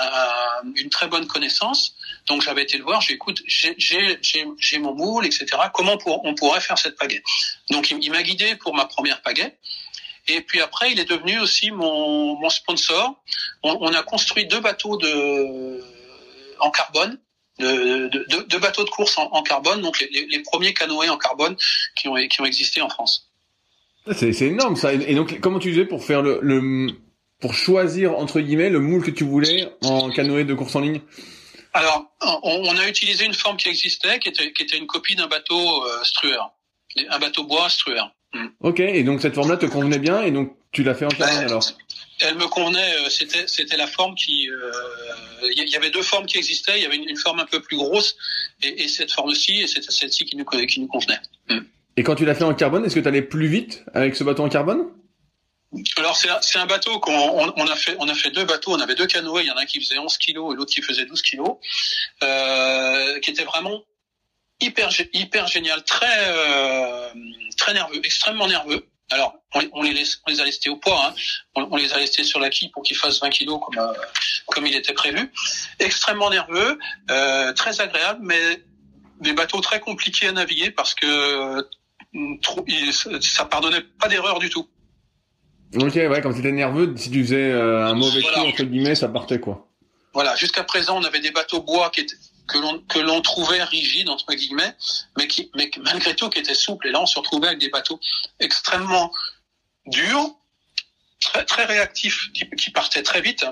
une très bonne connaissance, donc j'avais été le voir, j'ai écoute, j'ai mon moule, etc. Comment on pourrait faire cette pagaie? Donc il m'a guidé pour ma première pagaie. Et puis après, il est devenu aussi mon, mon sponsor. On, on, a construit deux bateaux de, en carbone, deux de, de, de, bateaux de course en, en carbone, donc les, les, premiers canoës en carbone qui ont, qui ont existé en France. C'est énorme ça. Et donc, comment tu faisais pour faire le, le, pour choisir entre guillemets le moule que tu voulais en canoë de course en ligne? Alors, on, on, a utilisé une forme qui existait, qui était, qui était une copie d'un bateau euh, strueur, un bateau bois strueur. Mm. Ok, et donc cette forme-là te convenait bien, et donc tu l'as fait en carbone alors Elle me convenait, euh, c'était c'était la forme qui, il euh, y avait deux formes qui existaient, il y avait une, forme un peu plus grosse, et, et cette forme-ci, et c'était celle-ci qui nous qui nous convenait. Mm. Et quand tu l'as fait en carbone, est-ce que tu allais plus vite avec ce bateau en carbone? Alors c'est un, un, bateau qu'on on, on, a fait on a fait deux bateaux on avait deux canoës il y en a un qui faisait 11 kilos et l'autre qui faisait 12 kilos euh, qui était vraiment hyper hyper génial très euh, très nerveux, extrêmement nerveux. Alors, on, on, les, laisse, on les a laissés au poids, hein. on, on, les a laissés sur la quille pour qu'ils fassent 20 kilos comme, euh, comme il était prévu. Extrêmement nerveux, euh, très agréable, mais des bateaux très compliqués à naviguer parce que euh, trop, il, ça pardonnait pas d'erreur du tout. Ok, ouais, quand c'était nerveux, si tu faisais euh, un mauvais coup, entre guillemets, ça partait quoi. Voilà, jusqu'à présent, on avait des bateaux bois qui étaient que l'on que l'on trouvait rigide entre guillemets, mais qui mais malgré tout qui était souple. Et là, on se retrouvait avec des bateaux extrêmement durs, très très réactifs, qui, qui partaient très vite,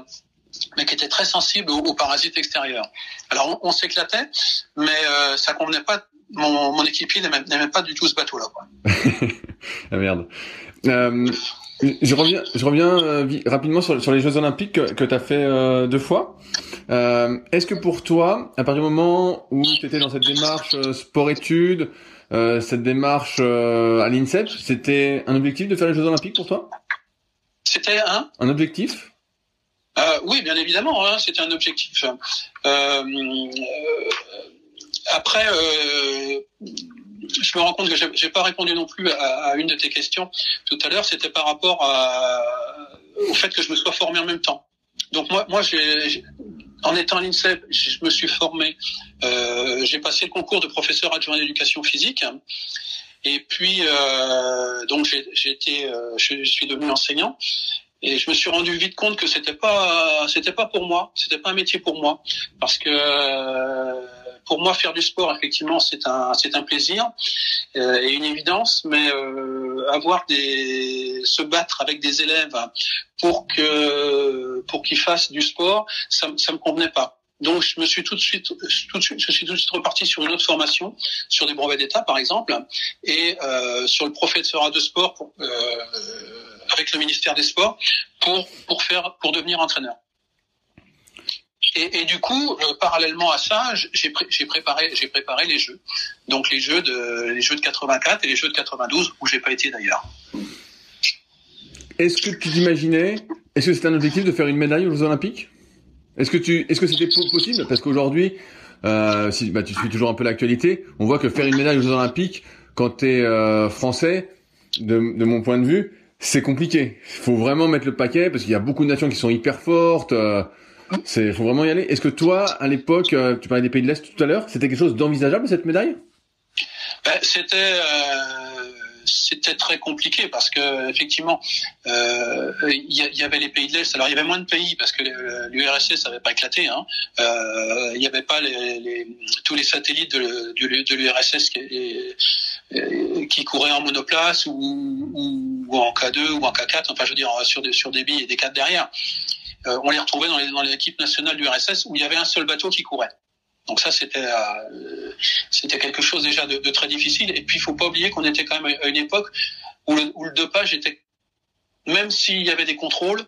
mais qui étaient très sensibles aux, parasites extérieurs. Alors on, s'éclatait, mais euh, ça convenait pas. Mon, mon équipier n'aimait pas du tout ce bateau-là. [laughs] ah merde. Euh, Je reviens, je reviens euh, rapidement sur, sur, les Jeux Olympiques que, que tu as fait euh, deux fois. Euh, Est-ce que pour toi, à partir du moment où tu étais dans cette démarche euh, sport-études, euh, cette démarche à l'INSEP, c'était un objectif de faire les Jeux Olympiques pour toi? C'était un? Un objectif? Oui, bien évidemment, hein, c'était un objectif. après je me rends compte que j'ai pas répondu non plus à, une de tes questions tout à l'heure. C'était par rapport à, au fait que je me sois formé en même temps. Donc moi, moi, j'ai, en étant à l'INSEP, je me suis formé. Euh, j'ai passé le concours de professeur adjoint d'éducation physique. Et puis, euh, donc j'ai été, euh, je suis devenu enseignant. Et je me suis rendu vite compte que c'était pas, c'était pas pour moi, c'était pas un métier pour moi, parce que pour moi, faire du sport, effectivement, c'est un, c'est un plaisir euh, et une évidence, mais euh, avoir des, se battre avec des élèves pour que, pour qu'ils fassent du sport, ça, ça me convenait pas. Donc je me suis tout de suite, tout de suite, je suis tout de suite reparti sur une autre formation, sur des brevets d'État par exemple, et euh, sur le professorat de sport pour, euh, avec le ministère des Sports pour pour faire pour devenir entraîneur. Et, du coup, euh, parallèlement à ça, j'ai préparé, les jeux. Donc les jeux de les jeux de 84 et les jeux de 92 où j'ai pas été d'ailleurs. Est-ce que tu t'imaginais Est-ce que c'était un objectif de faire une médaille aux Jeux Olympiques? Est-ce que tu est-ce que c'était possible? Parce qu'aujourd'hui, euh, si bah, tu suis toujours un peu l'actualité, on voit que faire une médaille aux Jeux Olympiques quand tu es euh, français, de, mon point de vue, c'est compliqué. Il faut vraiment mettre le paquet parce qu'il y a beaucoup de nations qui sont hyper fortes. C'est, faut vraiment y aller. Est-ce que toi, à l'époque, euh, tu parlais des pays de l'Est tout à l'heure, c'était quelque chose d'envisageable cette médaille? Ben, C'était, euh, c'était très compliqué parce que effectivement, euh, il y, avait les pays de l'Est. Alors il y avait moins de pays parce que l'URSS n'avait pas éclaté. Hein. Il n'y avait pas tous les satellites de, l'URSS qui, couraient en monoplace ou, en K2 ou en K4. Enfin, je veux dire sur des sur des billes et des 4 derrière. Euh, on les retrouvait dans, les, dans l'équipe nationale du RSS où il y avait un seul bateau qui courait. Donc ça, c'était euh, c'était quelque chose déjà de, très difficile. Et puis, il faut pas oublier qu'on était quand même à une époque où le, où le dopage était même s'il y avait des contrôles,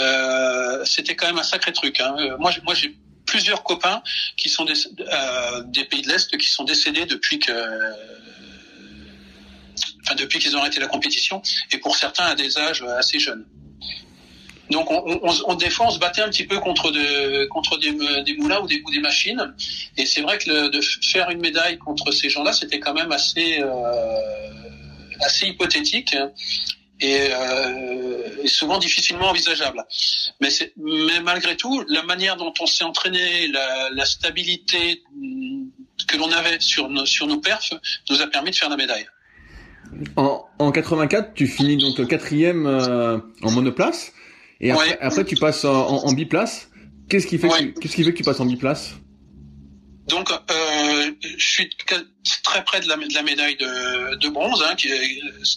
euh, c'était quand même un sacré truc. Hein. Moi, moi, j'ai plusieurs copains qui sont des, des pays de l'Est qui sont décédés depuis que, enfin, depuis qu'ils ont arrêté la compétition, et pour certains à des âges assez jeunes. Donc on, on, on, des fois on se battait un petit peu contre de, contre des, des moulins ou des, ou des machines. Et c'est vrai que le, de faire une médaille contre ces gens-là, c'était quand même assez euh, assez hypothétique et, euh, et, souvent difficilement envisageable. Mais, mais malgré tout, la manière dont on s'est entraîné, la, la, stabilité que l'on avait sur nos, sur nos perfs, nous a permis de faire la médaille. En, en 84, tu finis donc quatrième euh, en monoplace. Et après, tu passes en, en, biplace. Qu'est-ce qui fait qu'est-ce qui fait que tu passes en biplace? Donc, euh, je suis très près de la, de la médaille de, de bronze. Hein,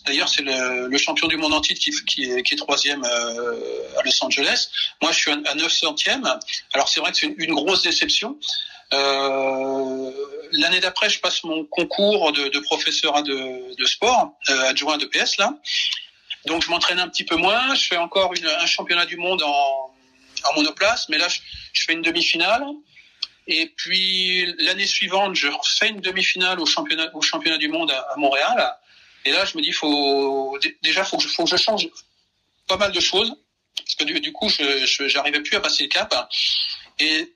d'ailleurs, c'est le, le, champion du monde entier qui, qui, est, qui est troisième euh, à Los Angeles. Moi, je suis à 9 centièmes. Alors, c'est vrai que c'est une, une, grosse déception. Euh, L'année d'après, je passe mon concours de, de professeur de, sport, adjoint de PS là. Donc je m'entraîne un petit peu moins. Je fais encore une, un championnat du monde en, en monoplace, mais là je, je fais une demi-finale. Et puis l'année suivante, je refais une demi-finale au championnat, au championnat du monde à, Montréal. Et là, je me dis, faut déjà, faut que je, faut que je change pas mal de choses parce que du, du coup, je j'arrivais plus à passer le cap. Et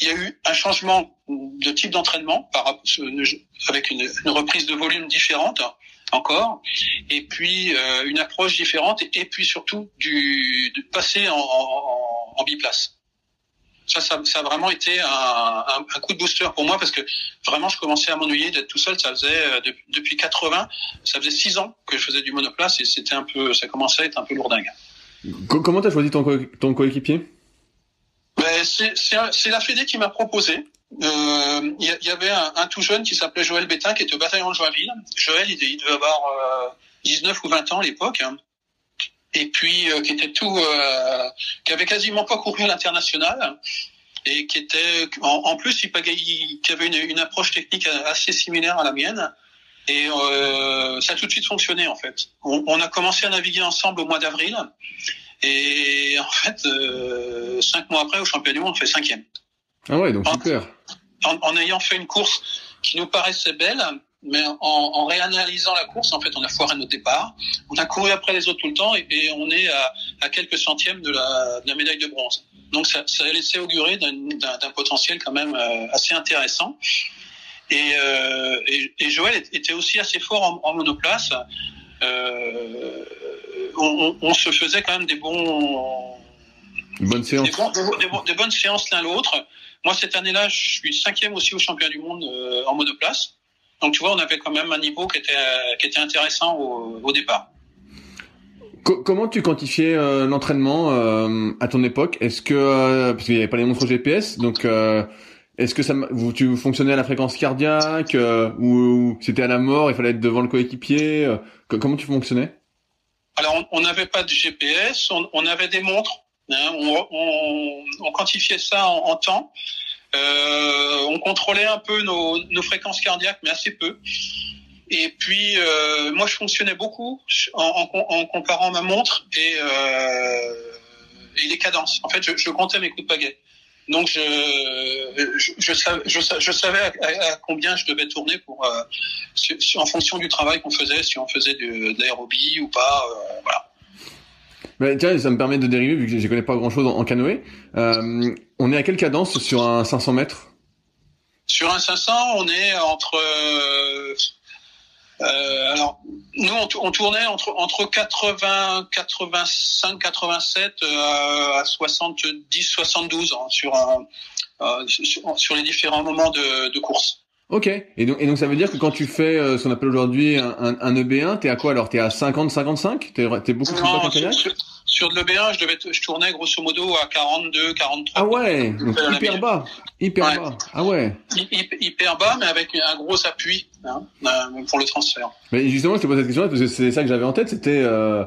il y a eu un changement de type d'entraînement avec une, une reprise de volume différente encore, et puis euh, une approche différente, et, puis surtout du, de passer en, en, en biplace. Ça, ça, ça, a vraiment été un, un, un, coup de booster pour moi parce que vraiment je commençais à m'ennuyer d'être tout seul. Ça faisait euh, depuis 80, ça faisait six ans que je faisais du monoplace et c'était un peu, ça commençait à être un peu lourdingue. Comment t'as choisi ton, co ton coéquipier? Ben, C'est la Fédé qui m'a proposé. Il euh, y, y, avait un, tout jeune qui s'appelait Joël Bétain, qui était au bataillon de Joinville. Joël, il, devait avoir euh, 19 ou 20 ans à l'époque. Hein. Et puis, euh, qui était tout, euh, qui avait quasiment pas couru à l'international. Et qui était, en, plus, il, il qui avait une, une, approche technique assez similaire à la mienne. Et euh, ça a tout de suite fonctionné en fait. On, on, a commencé à naviguer ensemble au mois d'avril. Et en fait, euh, cinq mois après, au championnat du monde, on fait cinquième. Ah ouais, donc super. En, en, ayant fait une course qui nous paraissait belle, mais en, en, réanalysant la course, en fait, on a foiré notre départ. On a couru après les autres tout le temps et, et on est à, à, quelques centièmes de la, de la, médaille de bronze. Donc ça, ça a laissé augurer d'un potentiel quand même euh, assez intéressant. Et, euh, et, et, Joël était aussi assez fort en, en monoplace. Euh, on, on, se faisait quand même des bons, bonnes séances, des, bons, des, des, des bonnes séances l'un l'autre. Moi cette année-là, je suis cinquième aussi au championnat du monde euh, en monoplace. Donc tu vois, on avait quand même un niveau qui était qui était intéressant au, au départ. Comment tu quantifiais euh, l'entraînement euh, à ton époque? Est-ce que euh, parce qu'il n'y avait pas les montres GPS, donc est-ce que ça vous tu fonctionnais à la fréquence cardiaque ou, c'était à la mort Il fallait être devant le coéquipier Comment tu fonctionnais? Alors on n'avait pas de GPS, on, on avait des montres. Hein, on, on, quantifiait ça en, temps. on contrôlait un peu nos, fréquences cardiaques, mais assez peu. Et puis, euh, moi, je fonctionnais beaucoup en, en, en comparant ma montre et, euh, et, les cadences. En fait, je, comptais mes coups de pagaie. Donc, je, je, je, savais, je, savais à, combien je devais tourner pour, euh, en fonction du travail qu'on faisait, si on faisait de, de l'aérobie ou pas. Euh, voilà. Mais tiens, ça me permet de dériver vu que je connais pas grand chose en, canoë. Euh, on est à quelle cadence sur un 500 mètres? Sur un 500, on est entre euh, alors, nous, on, on, tournait entre, entre 80, 85, 87 euh, à 70, 72 hein, sur, euh, sur, sur, les différents moments de, de course. Ok. Et donc, et donc ça veut dire que quand tu fais euh, ce qu'on appelle aujourd'hui un, un, un EB1, t'es à quoi alors? T'es à 50, 55 T'es es beaucoup plus bas qu'un sur, sur de l'EB1, je devais, je tournais grosso modo à 42, 43. Ah ouais, donc hyper bas, hyper ouais. bas. Ah ouais. hyper bas, mais avec un gros appui hein, euh, pour le transfert. Mais justement, je te pose cette question parce que c'est ça que j'avais en tête, c'était euh,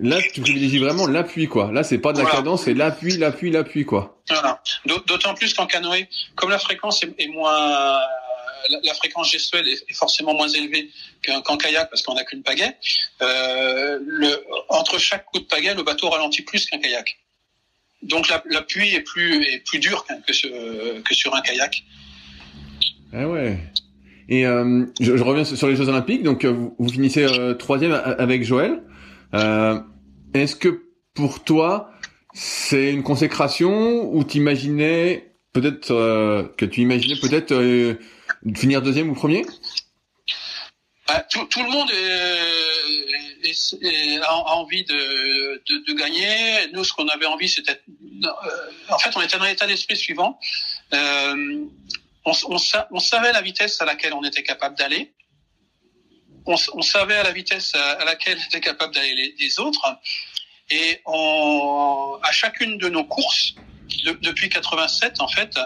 là tu privilégies vraiment l'appui quoi. Là c'est pas de la voilà. cadence, c'est l'appui, l'appui, l'appui quoi. Voilà. D'autant plus qu'en canoë, comme la fréquence est, est moins la, la, fréquence gestuelle est, est, forcément moins élevée qu'en qu kayak parce qu'on n'a qu'une pagaie. Euh, entre chaque coup de pagaie, le bateau ralentit plus qu'un kayak. Donc l'appui est plus est plus dur que, sur, un kayak. Ah ouais. Et euh, je, reviens sur les Jeux Olympiques. Donc vous, vous finissez euh, troisième avec Joël. Euh, est-ce que pour toi c'est une consécration ou t'imaginais peut-être euh, que tu imaginais peut-être euh, finir deuxième ou premier? Bah, tout, tout, le monde est, est, a, envie de, de, de, gagner. Nous, ce qu'on avait envie, c'était... Euh, en fait, on était dans l'état d'esprit suivant. Euh, on, on, savait la vitesse à laquelle on était capable d'aller. On, on, savait à la vitesse à, laquelle était capable d'aller les, les, autres. Et on, à chacune de nos courses, de, depuis 87 en fait,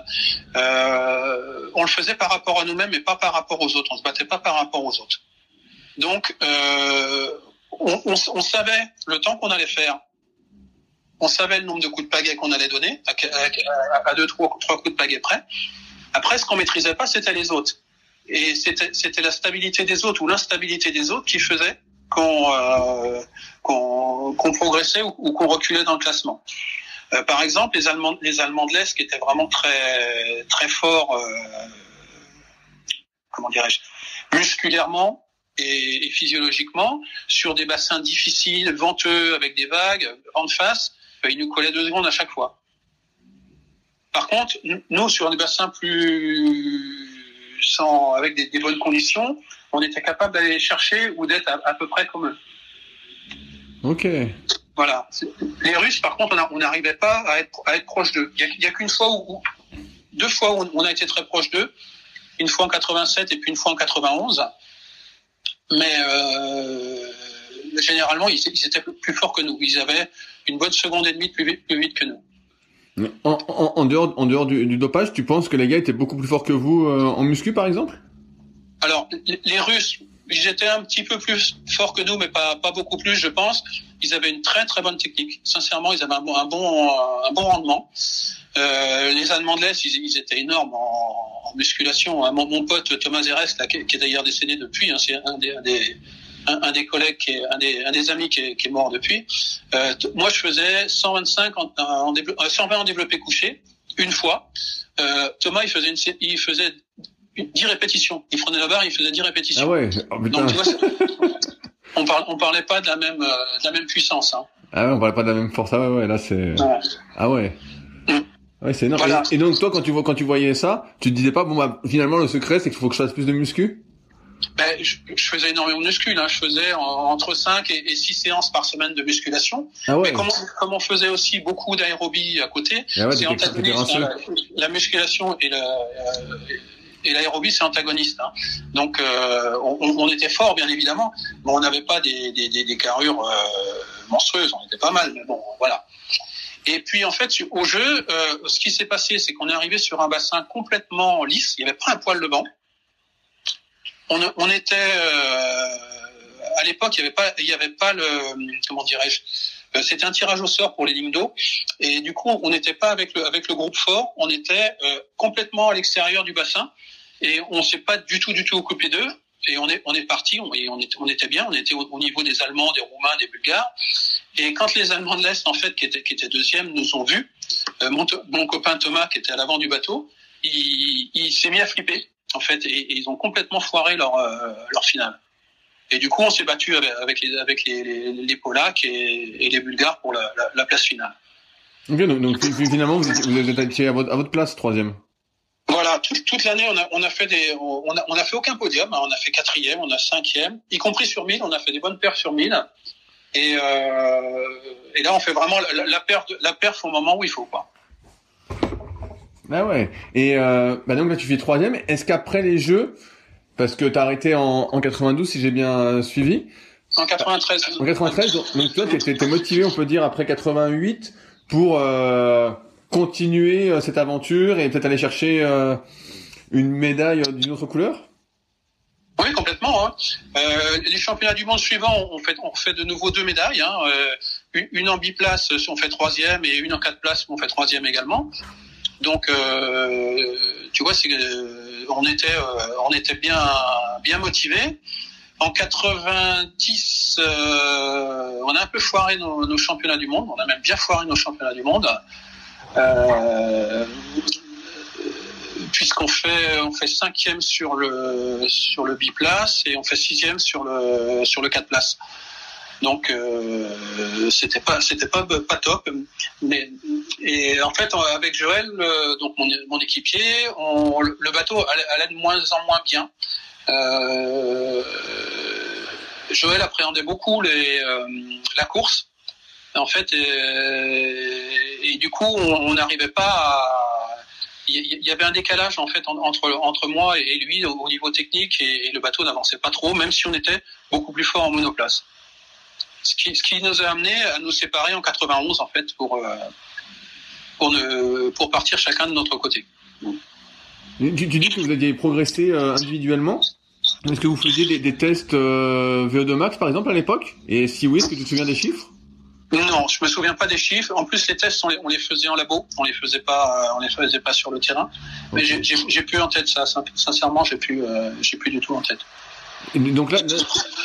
euh, on le faisait par rapport à nous-mêmes et pas par rapport aux autres. On se battait pas par rapport aux autres. Donc, euh, on, on, on, savait le temps qu'on allait faire. On savait le nombre de coups de pagaie qu'on allait donner à, à, à, deux, trois, trois coups de pagaie près. Après, ce qu'on maîtrisait pas, c'était les autres. Et c'était la stabilité des autres ou l'instabilité des autres qui faisait qu'on euh, progressait ou qu'on reculait dans le classement. Euh, par exemple, les Allemands, de l'Est qui étaient vraiment très très forts, euh, comment dirais-je, musculairement et, physiologiquement, sur des bassins difficiles, venteux, avec des vagues, en face, euh, ils nous collaient deux secondes à chaque fois. Par contre, nous, sur des bassins plus sans, avec des, bonnes conditions, on était capable d'aller chercher ou d'être à, à peu près comme eux. Ok. Voilà. Les Russes, par contre, on n'arrivait pas à être, à être proche d'eux. Il n'y a, a qu'une fois où, deux fois où on a été très proche d'eux. Une fois en 87 et puis une fois en 91. Mais euh, généralement, ils, ils, étaient plus forts que nous. Ils avaient une bonne seconde et demie plus vite, plus vite que nous. En, en, en, dehors, en dehors du, du, dopage, tu penses que les gars étaient beaucoup plus forts que vous euh, en muscu, par exemple? Alors, les Russes, ils étaient un petit peu plus forts que nous, mais pas, pas beaucoup plus, je pense. Ils avaient une très très bonne technique. Sincèrement, ils avaient un bon, un bon, un bon rendement. Euh, les Allemands de l'Est, ils, ils, étaient énormes en, musculation. Hein. Mon, mon, pote Thomas Zerest, là, qui, est d'ailleurs décédé depuis, hein, c'est un des, un des un, des collègues, qui est, un, des, un des amis qui est, qui est mort depuis. Euh, moi, je faisais 125 en, en, 120 en développé couché une fois. Euh, Thomas, il faisait, une, il faisait 10 répétitions. Il prenait la barre, il faisait 10 répétitions. Ah ouais. Oh, Donc, tu vois, [laughs] on, parle, on parlait pas de la même, euh, de la même puissance. Hein. Ah ouais, on parlait pas de la même force. Ah ouais, ouais là c'est. Ouais. Ah ouais. Mm. Ouais, c'est énorme. Voilà. Et, donc toi, quand tu vois, quand tu voyais ça, tu te disais pas, bon bah finalement le secret, c'est qu'il faut que je fasse plus de muscu? Ben, je, je, faisais énormément de muscu. Hein. Je faisais entre 5 et, et 6 séances par semaine de musculation. Ah ouais. Mais comme on, comme on faisait aussi beaucoup d'aérobie à côté, ah ouais, c'est antagoniste. La, la, musculation et la, euh, et l'aérobie c'est antagoniste. Hein. Donc euh, on, était fort bien évidemment, mais on n'avait pas des, des, carrures euh, monstrueuses. On était pas mal, mais bon voilà. Et puis en fait au jeu, euh, ce qui s'est passé, c'est qu'on est arrivé sur un bassin complètement lisse. Il n'y avait pas un poil de banc. On, était à l'époque, il n'y avait pas, il y avait pas le comment dirais-je c'était un tirage au sort pour les lignes d'eau et du coup on n'était pas avec le groupe fort, on était complètement à l'extérieur du bassin et on s'est pas du tout du tout occupé d'eux. Et on est on est parti. On, on était bien. On était au, niveau des Allemands des Roumains des Bulgares. Et quand les Allemands de l'est en fait qui étaient qui étaient deuxièmes nous ont vus euh, mon, mon, copain Thomas qui était à l'avant du bateau il, il s'est mis à flipper en fait et, ils ont complètement foiré leur euh, leur finale. Et du coup on s'est battu avec, les avec les, les, Polacs et, les Bulgares pour la, la, la place finale. Ok, donc, finalement vous êtes, vous êtes à votre place troisième voilà, toute, toute l'année, on a, on a fait des, on a, on a fait aucun podium. Hein. On a fait quatrième, on a cinquième, y compris sur 1000. On a fait des bonnes perfs sur 1000. Et, euh, et là, on fait vraiment la, la perf, la perf au moment où il faut, quoi. Ah ouais. Et euh, bah donc là, tu fais troisième. Est-ce qu'après les Jeux, parce que t'as arrêté en, en 92, si j'ai bien suivi? En 93. En 93. Donc, toi, t'es motivé, on peut dire, après 88 pour. Euh, continuer euh, cette aventure et peut-être aller chercher euh, une médaille d'une autre couleur? Oui, complètement. Hein. Euh, les championnats du monde suivants, on fait, on fait de nouveau deux médailles. Hein. Euh, une en biplace, on fait troisième, et une en quatre places, on fait troisième également. Donc, euh, tu vois, c'est, on était, on était bien, bien motivés. En 90, on a un peu foiré nos, nos, championnats du monde. On a même bien foiré nos championnats du monde. Euh, puisqu'on fait on fait cinquième sur le sur le biplace et on fait sixième sur le sur le quatre places. Donc euh, c'était pas c'était pas pas top. Mais et en fait avec Joël donc mon, mon équipier, on, le bateau allait, de moins en moins bien. Euh, Joël appréhendait beaucoup les, euh, la course en fait, et, et du coup, on n'arrivait pas à. Il y avait un décalage en fait entre entre moi et lui au niveau technique et, le bateau n'avançait pas trop, même si on était beaucoup plus fort en monoplace. Ce qui, ce qui nous a amené à nous séparer en 91 en fait pour euh, pour ne pour partir chacun de notre côté. Tu, dis que vous aviez progressé euh, individuellement. Est-ce que vous faisiez des, tests euh, VO2 max par exemple à l'époque? Et si oui, est-ce que tu te souviens des chiffres? Non, je me souviens pas des chiffres. En plus, les tests, on les, on les faisait en labo, on les faisait pas, euh, on les faisait pas sur le terrain. Mais okay. j'ai plus en tête ça. Sincèrement, j'ai plus, euh, j'ai plus du tout en tête. Donc là,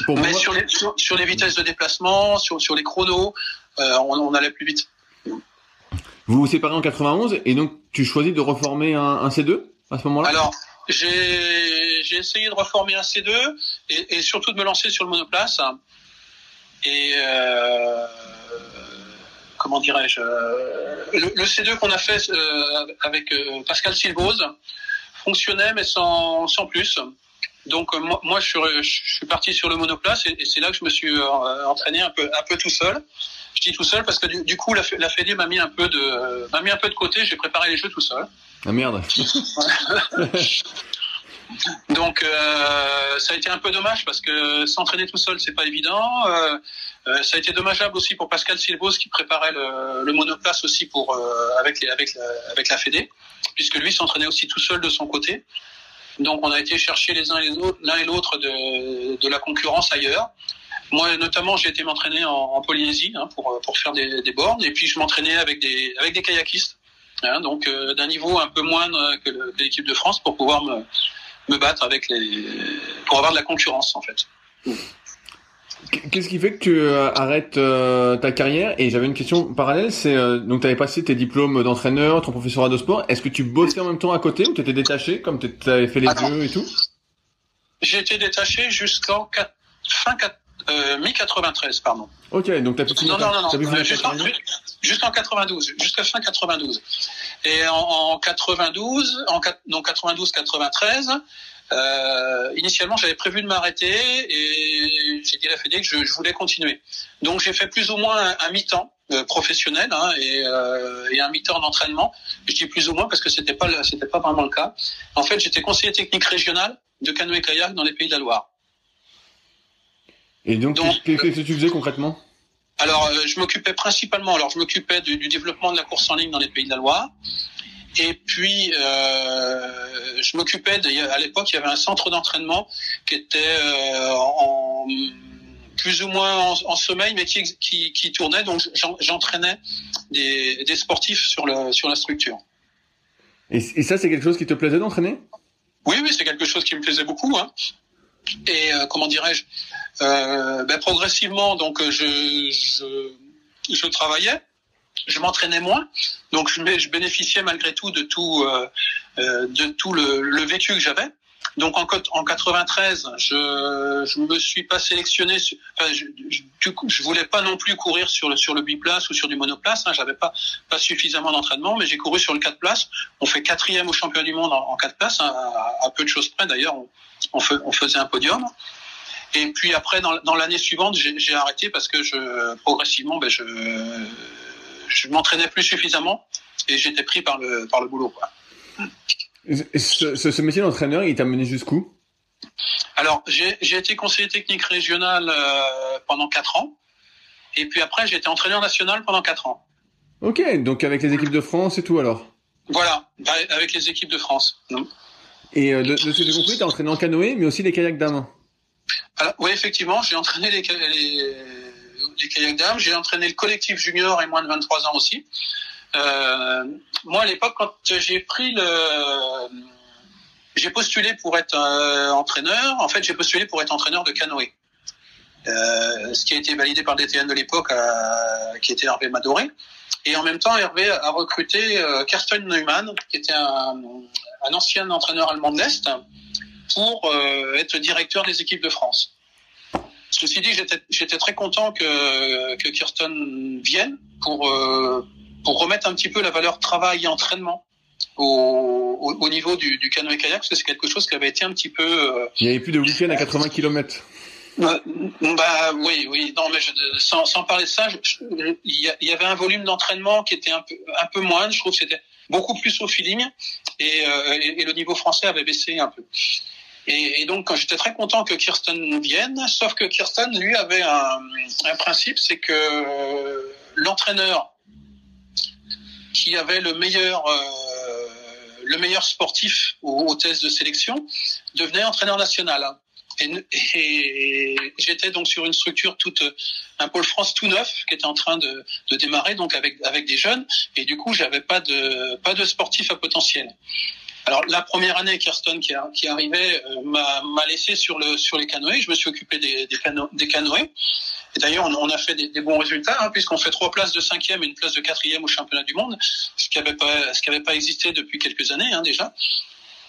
pour Mais moi... sur, les, sur, sur, les vitesses de déplacement, sur, sur les chronos, euh, on, on, allait plus vite. Vous vous séparez en 91 et donc tu choisis de reformer un, un C2 à ce moment-là? Alors, j'ai essayé de reformer un C2 et, et, surtout de me lancer sur le monoplace. Et euh, comment dirais-je, euh, le, le, C2 qu'on a fait euh, avec euh, Pascal Silvose fonctionnait mais sans, sans plus. Donc moi, moi je, suis, je, suis, parti sur le monoplace et, et c'est là que je me suis entraîné un peu, un peu tout seul. Je dis tout seul parce que du, du coup la, la Fédé m'a mis un peu de m'a mis un peu de côté. J'ai préparé les jeux tout seul. Ah merde. [laughs] [laughs] Donc euh, ça a été un peu dommage parce que s'entraîner tout seul c'est pas évident. Euh, euh, ça a été dommageable aussi pour Pascal Silvos qui préparait le, monoplace aussi pour avec avec la, avec Fédé puisque lui s'entraînait aussi tout seul de son côté. Donc on a été chercher les uns et l'un et l'autre de, la concurrence ailleurs. Moi notamment j'ai été m'entraîner en, Polynésie hein, pour pour faire des, des bornes et puis je m'entraînais avec des avec des kayakistes hein, donc d'un niveau un peu moindre que l'équipe de France pour pouvoir me, me battre avec les, pour avoir de la concurrence en fait. Qu'est-ce qui fait que tu euh, arrêtes euh, ta carrière? Et j'avais une question parallèle, c'est euh, donc tu avais passé tes diplômes d'entraîneur, ton professorat de sport. Est-ce que tu bossais en même temps à côté ou tu étais détaché comme tu avais fait les deux et tout? J'ai été détaché jusqu'en fin mi 93, pardon. Ok, donc t'as pu Non, non, non, non. Jusqu'en 92, jusqu'à fin 92. Et en, en 92, en donc 92-93, euh, initialement, j'avais prévu de m'arrêter et j'ai dit à la Fédé que je, je, voulais continuer. Donc, j'ai fait plus ou moins un, mi-temps euh, professionnel hein, et, euh, et, un mi-temps d'entraînement. Je dis plus ou moins parce que c'était pas c'était pas vraiment le cas. En fait, j'étais conseiller technique régional de canoë kayak dans les Pays de la Loire. Et donc, qu'est-ce que tu faisais concrètement? Alors, euh, je m'occupais principalement. Alors, je m'occupais du, du développement de la course en ligne dans les Pays de la Loire. Et puis, euh, je m'occupais, à l'époque, il y avait un centre d'entraînement qui était euh, en, plus ou moins en, sommeil, mais qui, qui, qui tournait. Donc, j'entraînais des, des, sportifs sur, le, sur la structure. Et, et ça, c'est quelque chose qui te plaisait d'entraîner? Oui, oui, c'est quelque chose qui me plaisait beaucoup. Hein. Et euh, comment dirais-je? Ben, Progressivement, donc, je, je, je travaillais je m'entraînais moins, donc je, bénéficiais malgré tout de tout, euh, euh de tout le, le vécu que j'avais. Donc en, en 93, je, je me suis pas sélectionné. Enfin, je, je, je voulais pas non plus courir sur le sur le biplace ou sur du monoplace. Hein, J'avais pas pas suffisamment d'entraînement, mais j'ai couru sur le 4 places. On fait quatrième au championnat du monde en, en 4 places, hein, à, peu de choses près d'ailleurs. On, on, faisait un podium. Et puis après, dans, dans l'année suivante, j'ai arrêté parce que je progressivement, ben je je m'entraînais plus suffisamment et j'étais pris par le par le boulot. Quoi. Ce, ce, métier d'entraîneur, il t'a mené jusqu'où? Alors, j'ai été conseiller technique régional euh, pendant 4 ans. Et puis après, j'ai été entraîneur national pendant 4 ans. Ok, donc avec les équipes de France et tout alors? Voilà, bah, avec les équipes de France. Et euh, de, ce que j'ai compris, tu as entraîné en canoë, mais aussi les kayaks dames Oui, effectivement, j'ai entraîné les, les, du kayak dame. J'ai entraîné le collectif junior et moins de 23 ans aussi. Euh, moi, à l'époque, quand j'ai postulé pour être euh, entraîneur. En fait, j'ai postulé pour être entraîneur de canoë. Euh, ce qui a été validé par le DTN de l'époque, qui était Hervé Madoré. Et en même temps, Hervé a recruté Karsten Neumann, qui était un ancien entraîneur allemand de l'Est, pour être directeur des équipes de France. Ceci dit, j'étais très content que, que Kirsten vienne pour, euh, pour remettre un petit peu la valeur travail et entraînement au, au, au niveau du, du canoë-kayak, parce que c'est quelque chose qui avait été un petit peu... Euh, il n'y avait plus de week-end à 80 km. Bah, bah oui, oui, non, mais je, sans, sans parler de ça, il y, avait un volume d'entraînement qui était un peu, un peu moins. Je trouve que c'était beaucoup plus au feeling et, euh, et, et, le niveau français avait baissé un peu. Et, donc, j'étais très content que Kirsten vienne, sauf que Kirsten, lui, avait un, principe, c'est que l'entraîneur qui avait le meilleur, euh, le meilleur sportif au, test de sélection devenait entraîneur national. Et, j'étais donc sur une structure un pôle France tout neuf qui était en train de, de démarrer, donc avec avec des jeunes. Et du coup, j'avais pas de pas de sportif à potentiel. Alors la première année, Kirsten qui, a, qui arrivait euh, m'a laissé sur le sur les canoës. Je me suis occupé des, des, cano des canoës. Et d'ailleurs, on, a fait des, bons résultats hein, puisqu'on fait trois places de cinquième et une place de quatrième au championnat du monde, ce qui n'avait pas existé depuis quelques années hein, déjà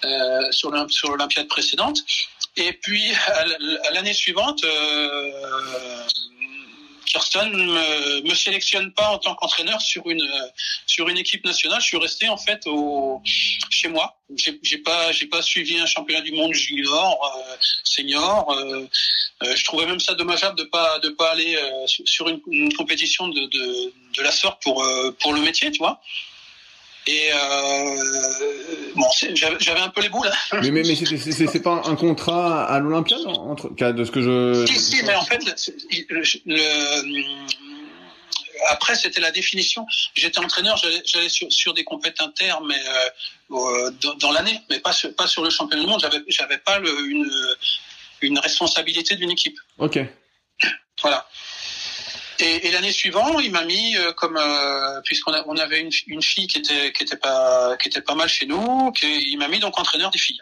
euh, sur l'Olympiade précédente. Et puis à l'année suivante. Euh, Kirsten me, me sélectionne pas en tant qu'entraîneur sur une sur une équipe nationale. Je suis resté en fait au chez moi. J'ai, j'ai pas j'ai pas suivi un championnat du monde junior, euh, senior. Euh, euh, je trouvais même ça dommageable de pas de pas aller euh, sur une, une, compétition de, de, de la sorte pour euh, pour le métier, tu vois. Et euh, bon, j'avais un peu les boules. Mais mais, mais c'est pas un contrat à l'Olympiade entre de ce que je. Si si, mais en fait, le, le, après c'était la définition. J'étais entraîneur, j'allais sur, sur, des compétitions internes, mais euh, dans, dans l'année, mais pas sur, pas sur le championnat du monde. J'avais j'avais pas le, une une responsabilité d'une équipe. Ok. Voilà. Et, l'année suivante, il m'a mis comme puisqu'on on avait une, une, fille qui était qui était pas qui était pas mal chez nous, il m'a mis donc entraîneur des filles.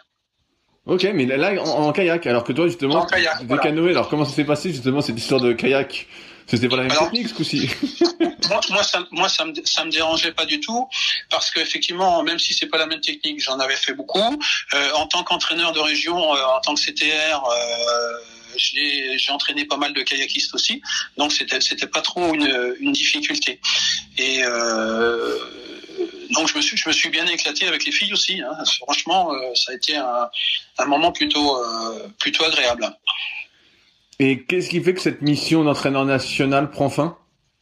Ok, mais là en, kayak, alors que toi justement, de canoë. Alors comment ça s'est passé justement cette histoire de kayak? C'était pas la même technique ce coup-ci? [laughs] moi, moi, ça, moi, ça me, ça me dérangeait pas du tout parce qu'effectivement, même si c'est pas la même technique, j'en avais fait beaucoup. Euh, en tant qu'entraîneur de région, euh, en tant que CTR, euh, j'ai entraîné pas mal de kayakistes aussi, donc c'était c'était pas trop une, une difficulté. Et euh, donc je me suis je me suis bien éclaté avec les filles aussi. Hein. Franchement, euh, ça a été un, un moment plutôt euh, plutôt agréable. Et qu'est-ce qui fait que cette mission d'entraîneur national prend fin?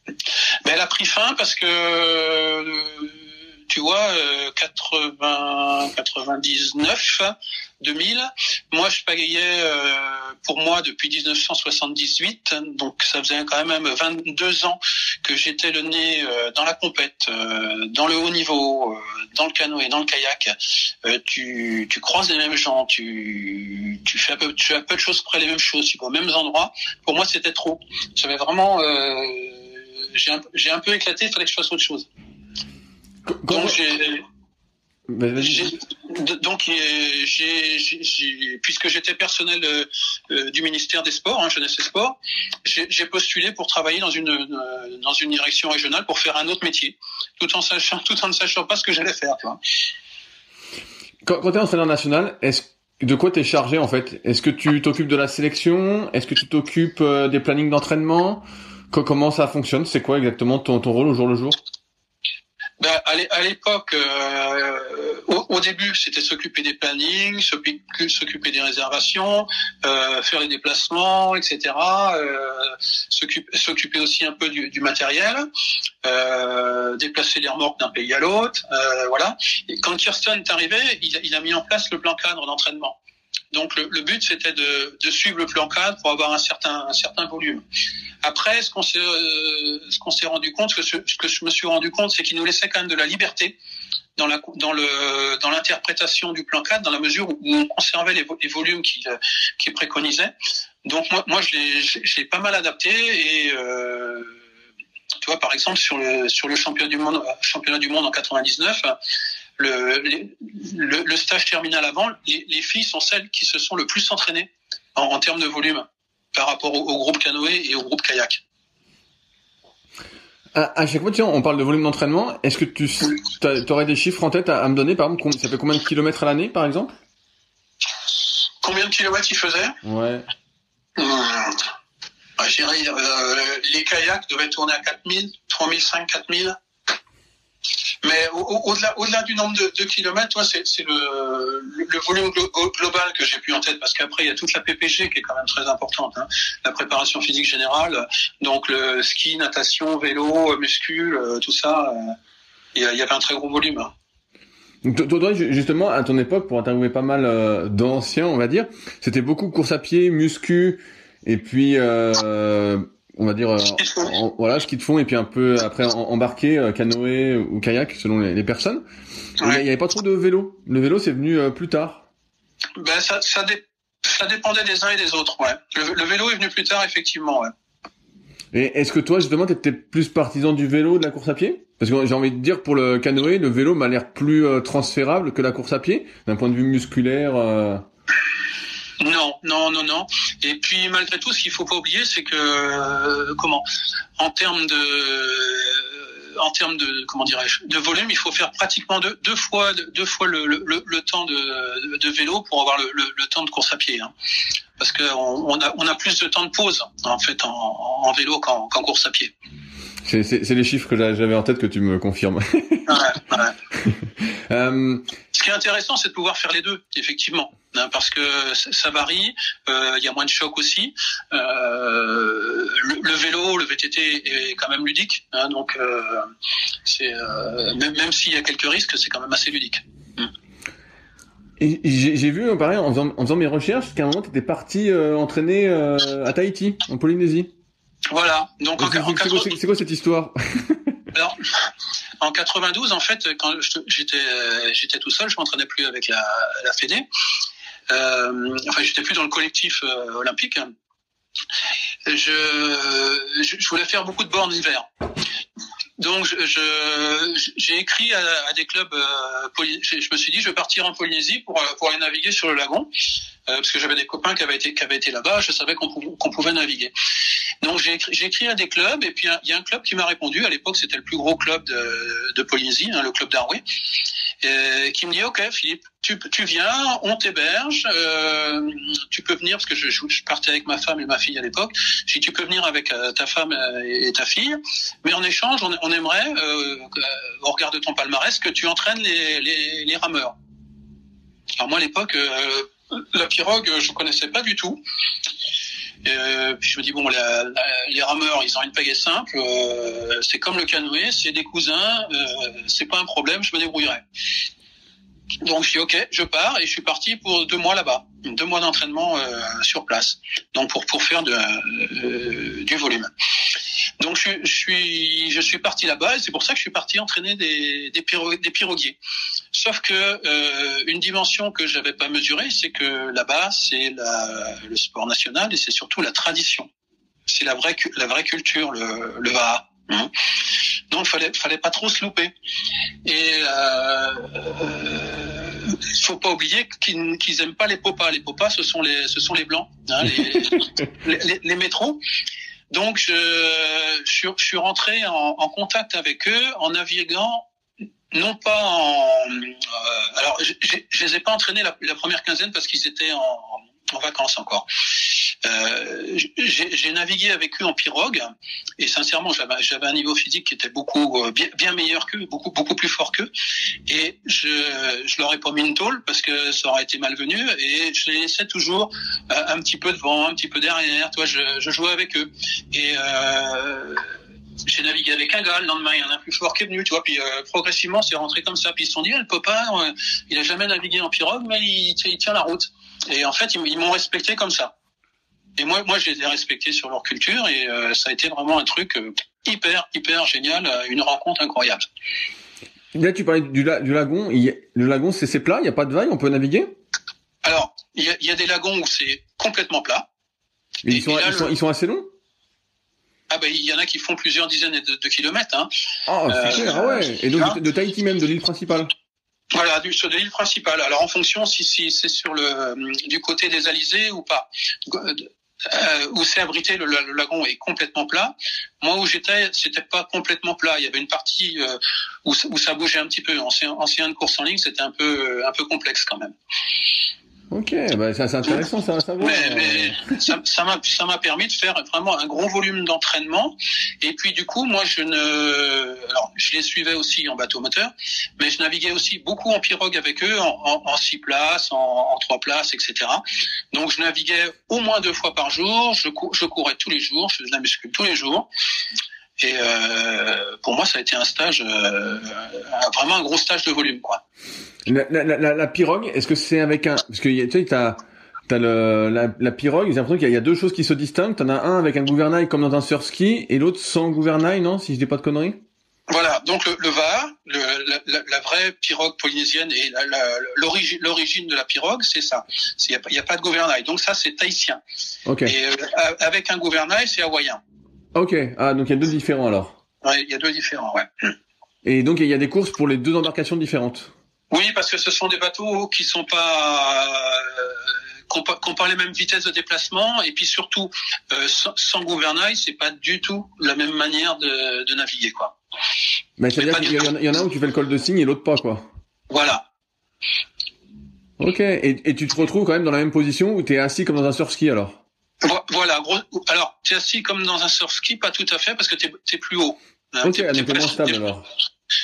Ben, Elle a pris fin parce que tu vois, 80, 99, 2000. Moi, je pagayais euh, pour moi depuis 1978, donc ça faisait quand même 22 ans que j'étais le nez euh, dans la compète, euh, dans le haut niveau, dans le canoë, dans le kayak. tu, tu croises les mêmes gens, tu, tu fais peu, tu fais un peu de choses près les mêmes choses, tu vas aux mêmes endroits. Pour moi, c'était trop. J'avais vraiment, j'ai un, un peu éclaté, il fallait que je fasse autre chose. Donc j'ai donc puisque j'étais personnel euh, euh, du ministère des Sports, hein, jeunesse et sport, j'ai postulé pour travailler dans une euh, dans une direction régionale pour faire un autre métier, tout en sachant tout en ne sachant pas ce que j'allais faire. Quand, quand tu es entraîneur national, est-ce de quoi tu es chargé en fait? Est-ce que tu t'occupes de la sélection? Est-ce que tu t'occupes des plannings d'entraînement? Comment ça fonctionne? C'est quoi exactement ton, ton rôle au jour le jour? Ben, à l'époque, euh, au, début, c'était s'occuper des plannings, s'occuper des réservations, euh, faire les déplacements, etc. Euh, s'occuper aussi un peu du, du matériel, euh, déplacer les remorques d'un pays à l'autre, euh, voilà. Et quand Kirsten est arrivé, il, il, a mis en place le plan cadre d'entraînement. Donc le, but c'était de, suivre le plan cadre pour avoir un certain, un certain volume. Après, ce qu'on s'est euh, ce qu'on s'est rendu compte, ce que, ce que je me suis rendu compte, c'est qu'il nous laissait quand même de la liberté dans la dans le dans l'interprétation du plan cadre, dans la mesure où on conservait les, les volumes qu'il qui préconisait. Donc moi moi je l'ai j'ai pas mal adapté et euh, tu vois par exemple sur le sur le championnat du monde championnat du monde en 99 le, le, le, stage terminal avant, les, les, filles sont celles qui se sont le plus entraînées en, en termes de volume par rapport au, au, groupe canoë et au groupe kayak. À, chaque fois, tiens, on parle de volume d'entraînement. Est-ce que tu aurais des chiffres en tête à, me donner, par exemple, ça fait combien de kilomètres à l'année, par exemple? Combien de kilomètres il faisait Ouais. Hum. Bah, euh, les kayaks devaient tourner à 4000, 3005, 4000. Mais au-delà au delà du nombre de, de kilomètres, c'est le, volume global que j'ai pu en tête, parce qu'après, il y a toute la PPG qui est quand même très importante, hein. la préparation physique générale, donc le ski, natation, vélo, muscule, euh, tout ça, euh, il y, avait un très gros volume. Hein. Toi, justement, à ton époque, pour interviewer pas mal euh, d'anciens, on va dire, c'était beaucoup course à pied, muscu, et puis euh, on va dire, euh, en, voilà, ski de fond et puis un peu après embarqué, euh, canoë ou kayak selon les, personnes. Il n'y avait pas trop de vélo. Le vélo, c'est venu euh, plus tard. Ben, ça, ça, ça, dépendait des uns et des autres, ouais. Le, vélo est venu plus tard, effectivement, ouais. Et est-ce que toi, justement, tu étais plus partisan du vélo, de la course à pied? Parce que j'ai envie de dire, pour le canoë, le vélo m'a l'air plus transférable que la course à pied, d'un point de vue musculaire. Non, non, non, non. Et puis malgré tout, ce qu'il faut pas oublier, c'est que euh, comment, en termes de, en termes de comment dirais-je, de volume, il faut faire pratiquement deux, fois, deux fois le, le, le temps de, vélo pour avoir le, temps de course à pied. Hein. Parce qu'on on a, on a plus de temps de pause en fait en vélo qu'en course à pied. C'est les chiffres que j'avais en tête que tu me confirmes. ouais, ouais. [laughs] euh... Ce qui est intéressant, c'est de pouvoir faire les deux, effectivement. Hein, parce que ça varie, euh, il y a moins de choc aussi. Euh, le, vélo, le VTT est quand même ludique, hein, donc même, même s'il y a quelques risques, c'est quand même assez ludique. Mm. J'ai vu, pareil, en faisant, en faisant, mes recherches, qu'à un moment, tu étais parti entraîner à Tahiti, en Polynésie. Voilà. Donc, c'est quoi, cette histoire [laughs] Alors, en 92, en fait, quand j'étais j'étais tout seul, je m'entraînais plus avec la, la Fédé. Euh, enfin, j'étais plus dans le collectif euh, olympique. je, je, je voulais faire beaucoup de bornes d'hiver. Donc, je, j'ai écrit à, des clubs. Euh, je me suis dit, je vais partir en Polynésie pour, pour aller naviguer sur le lagon, euh, parce que j'avais des copains qui avaient été, qui avaient été là-bas. Je savais qu'on pouvait, pouvait naviguer. Donc, j'ai écrit, j'ai écrit à des clubs, et puis il y a un club qui m'a répondu. À l'époque, c'était le plus gros club de, de Polynésie, hein, le club d'Arway, euh, qui me dit, ok, Philippe, tu, viens, on t'héberge, euh, tu peux venir parce que je, partais avec ma femme et ma fille à l'époque. J'ai tu peux venir avec euh, ta femme et, ta fille, mais en échange, on, aimerait, euh, au regard de ton palmarès, que tu entraînes les, rameurs. Alors moi à l'époque, euh, la pirogue, je connaissais pas du tout. Euh, puis je me dis bon, les rameurs, ils ont une pagaie simple. Euh, c'est comme le canoë, c'est des cousins. Euh, c'est pas un problème, je me débrouillerai. Donc je dis ok, je pars et je suis parti pour deux mois là-bas, deux mois d'entraînement euh, sur place, donc pour pour faire de, euh, du volume. Donc je, je, suis je suis parti là-bas et c'est pour ça que je suis parti entraîner des des, piro des piroguiers. Sauf que euh, une dimension que j'avais pas mesurée, c'est que là-bas c'est le sport national et c'est surtout la tradition. C'est la vraie la vraie culture le le va. Hein. Donc fallait fallait pas trop se louper. Et euh, euh, faut pas oublier qu'ils qu'ils aiment pas les popas. Les popas, ce sont les ce sont les blancs, hein, les, [laughs] les, les, métros. Donc je, je, suis, je suis rentré en, en, contact avec eux en naviguant non pas en euh, alors je, je, les ai pas entraînés la, la première quinzaine parce qu'ils étaient en, en vacances encore. Euh, j'ai navigué avec eux en pirogue et sincèrement j'avais un niveau physique qui était beaucoup euh, bien, bien meilleur qu'eux, beaucoup beaucoup plus fort qu'eux et je je leur ai pas mis une tôle parce que ça aurait été malvenu et je les laissais toujours euh, un petit peu devant, un petit peu derrière. Toi, je, je jouais avec eux et euh, j'ai navigué avec un gars, le lendemain, il y en a un plus fort qui est venu, tu vois, puis euh, progressivement, c'est rentré comme ça. Puis ils se sont dit, ah, le copain, euh, il a jamais navigué en pirogue, mais il, il tient la route. Et en fait, ils, m'ont respecté comme ça. Et moi, moi, je les ai respectés sur leur culture et euh, ça a été vraiment un truc euh, hyper, hyper génial, euh, une rencontre incroyable. Là, tu parlais du, la, du lagon. Il, le lagon, c'est plat, il n'y a pas de vague, on peut naviguer? Alors, il y a, y a, des lagons où c'est complètement plat. Et, ils, sont, là, ils, le... sont, ils, sont, assez longs? Ah ben il y en a qui font plusieurs dizaines de, de kilomètres. Hein. Oh, c'est clair, ah ouais. Et donc de Tahiti même, de l'île principale? Voilà, du, sur l'île principale. Alors en fonction si, si c'est sur le du côté des Alizés ou pas. Euh, où c'est abrité, le, le, lagon est complètement plat. Moi où j'étais, c'était pas complètement plat. Il y avait une partie euh, où, où, ça bougeait un petit peu. Ancien, ancien de course en ligne, c'était un peu un peu complexe quand même. Ok, bah c'est intéressant ça à savoir. Mais, mais ça m'a ça m'a permis de faire vraiment un gros volume d'entraînement. Et puis du coup, moi je ne, alors je les suivais aussi en bateau moteur, mais je naviguais aussi beaucoup en pirogue avec eux, en, en, en six places, en, en, trois places, etc. Donc je naviguais au moins deux fois par jour. Je, je courais tous les jours, je faisais la muscu tous les jours. Et euh, pour moi, ça a été un stage, euh, vraiment un gros stage de volume, quoi. La, la, la, la pirogue, est-ce que c'est avec un, parce que tu sais, t'as T'as le, la, la pirogue, j'ai l'impression qu'il y, y, a deux choses qui se distinguent. T'en as un avec un gouvernail comme dans un surf ski et l'autre sans gouvernail, non Si je dis pas de conneries? Voilà, donc le, le VAR, le, la, la, vraie pirogue polynésienne et l'origine l'origine de la pirogue, c'est ça. Il n'y a, y a, pas de gouvernail. Donc ça, c'est tahitien. Okay. Et euh, avec un gouvernail, c'est hawaïen. Ok, ah donc il y a deux différents alors. Ouais, il y a deux différents, ouais. Et donc il y a des courses pour les deux embarcations différentes. Oui, parce que ce sont des bateaux qui sont pas qui n'ont pas les mêmes vitesses de déplacement et puis surtout euh, sans, sans, gouvernail, c'est pas du tout la même manière de, de naviguer quoi. Mais ça veut dire qu'il y, y, en a où tu fais le col de cygne et l'autre pas quoi. Voilà. Ok, et, et, tu te retrouves quand même dans la même position où tu es assis comme dans un surf ski alors voilà, gros, alors tu es assis comme dans un surf ski, pas tout à fait, parce que tu es, plus haut. Hein, ok, t'es, t'es moins stable alors.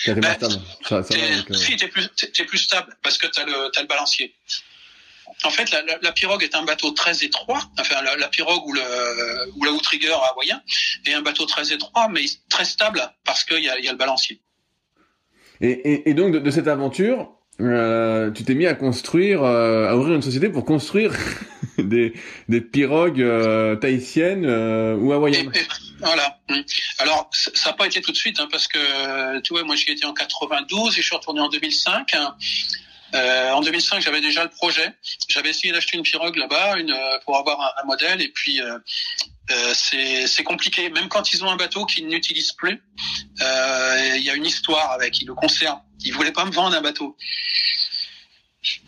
T'es ben, stable. Ça, ça t'es, va, euh... Si, t'es plus, stable, parce que t'as le, t'as le balancier. En fait, la, la, la, pirogue est un bateau très étroit, enfin la, la pirogue ou, le, ou la outrigger hawaïen est un bateau très étroit, mais très stable, parce qu'il y a, y a le balancier. Et, et, et donc, de, de cette aventure, euh, tu t'es mis à construire, euh, à ouvrir une société pour construire [laughs] des, des pirogues euh, tahitiennes euh, ou hawaïennes. Voilà. Alors, ça n'a pas été tout de suite, hein, parce que tu vois, moi j'y étais en 92 et je suis retourné en 2005. Hein, en 2005, j'avais déjà le projet. J'avais essayé d'acheter une pirogue là-bas, une pour avoir un, modèle, et puis c'est compliqué. Même quand ils ont un bateau qu'ils n'utilisent plus, il y a une histoire avec. Ils le conservent. Ils voulaient pas me vendre un bateau.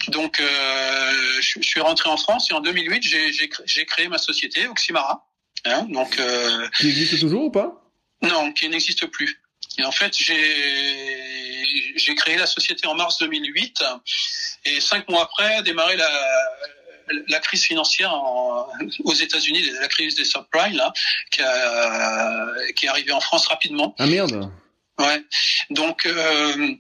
Donc, euh, je, suis rentré en France et en 2008, j'ai créé ma société, Oxymara. Hein, donc, euh, qui existe toujours ou pas? Non, qui n'existe plus. Et en fait, j'ai créé la société en mars 2008 et cinq mois après, a démarré la, la crise financière aux États-Unis, la crise des subprimes là, qui, qui est arrivée en France rapidement. Ah merde. Ouais. Donc euh,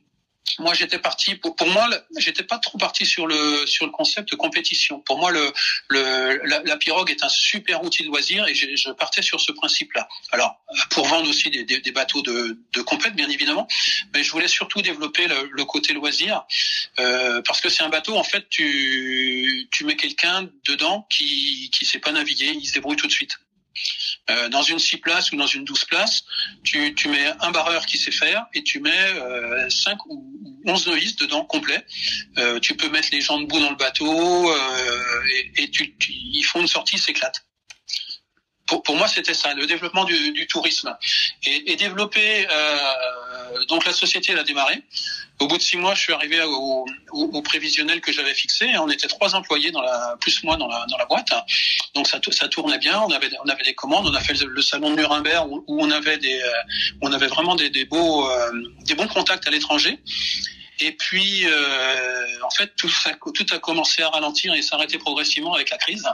moi j'étais parti pour, pour moi j'étais pas trop parti sur le sur le concept de compétition. Pour moi le, le la, pirogue est un super outil de loisir et je, je partais sur ce principe là alors pour vendre aussi des, des, des bateaux de, de compète bien évidemment mais je voulais surtout développer le, le côté loisir euh, parce que c'est un bateau en fait tu tu mets quelqu'un dedans qui qui sait pas naviguer il se débrouille tout de suite euh, dans une 6 places ou dans une 12 places, tu, tu mets un barreur qui sait faire et tu mets euh, 5 ou 11 novices dedans complet. Euh, tu peux mettre les gens debout dans le bateau euh, et, et tu, ils font une sortie, s'éclate. Pour, pour, moi, c'était ça, le développement du, du tourisme et, et développer. Euh, donc la société elle a démarré. Au bout de six mois, je suis arrivé au, au, au prévisionnel que j'avais fixé. On était trois employés dans la, plus moi dans la, dans la boîte. Donc ça, ça tournait bien. On avait, on avait des commandes. On a fait le salon de Nuremberg où, où on avait des, euh, on avait vraiment des, des beaux, euh, des bons contacts à l'étranger. Et puis, euh, en fait, tout, tout a commencé à ralentir et s'arrêter progressivement avec la crise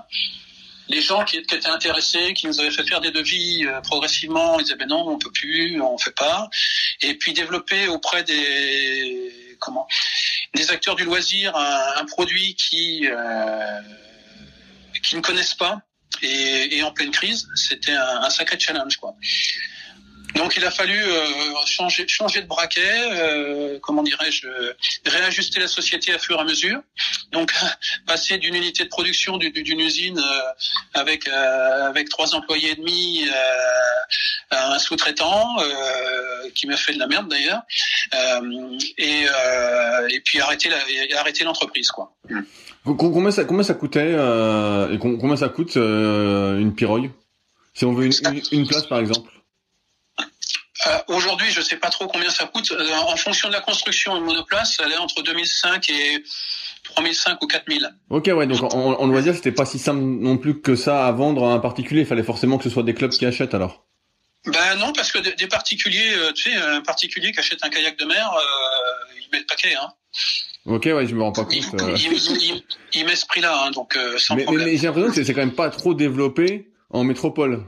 les gens qui, étaient intéressés, qui nous avaient fait faire des devis euh, progressivement, ils disaient ben non, on peut plus, on fait pas. Et puis développer auprès des comment des acteurs du loisir un, produit qui euh, qui ne connaissent pas et, et en pleine crise, c'était un, un, sacré challenge quoi. Donc il a fallu euh, changer, changer de braquet, euh, comment dirais-je, réajuster la société à fur et à mesure. Donc [laughs] passer d'une unité de production d'une usine euh, avec avec trois employés et demi à un sous-traitant qui m'a fait de la merde d'ailleurs, et, et puis arrêter la, arrêter l'entreprise quoi. Combien ça combien ça coûtait et combien ça coûte une pirogue? Si on veut une, une place par exemple euh, Aujourd'hui, je sais pas trop combien ça coûte. Euh, en fonction de la construction, une monoplace, elle est entre 2005 et 3005 ou 4000. Ok, ouais, donc en, en loisir, c'était pas si simple non plus que ça à vendre à un particulier. Il fallait forcément que ce soit des clubs qui achètent alors. Ben non, parce que des, particuliers, euh, tu sais, un particulier qui achète un kayak de mer, euh, il met le paquet, hein. Ok, ouais, je me rends pas compte. Il, euh... il, il, il met ce prix-là, hein, donc euh, sans mais, problème. Mais, mais j'ai l'impression que c'est quand même pas trop développé en métropole.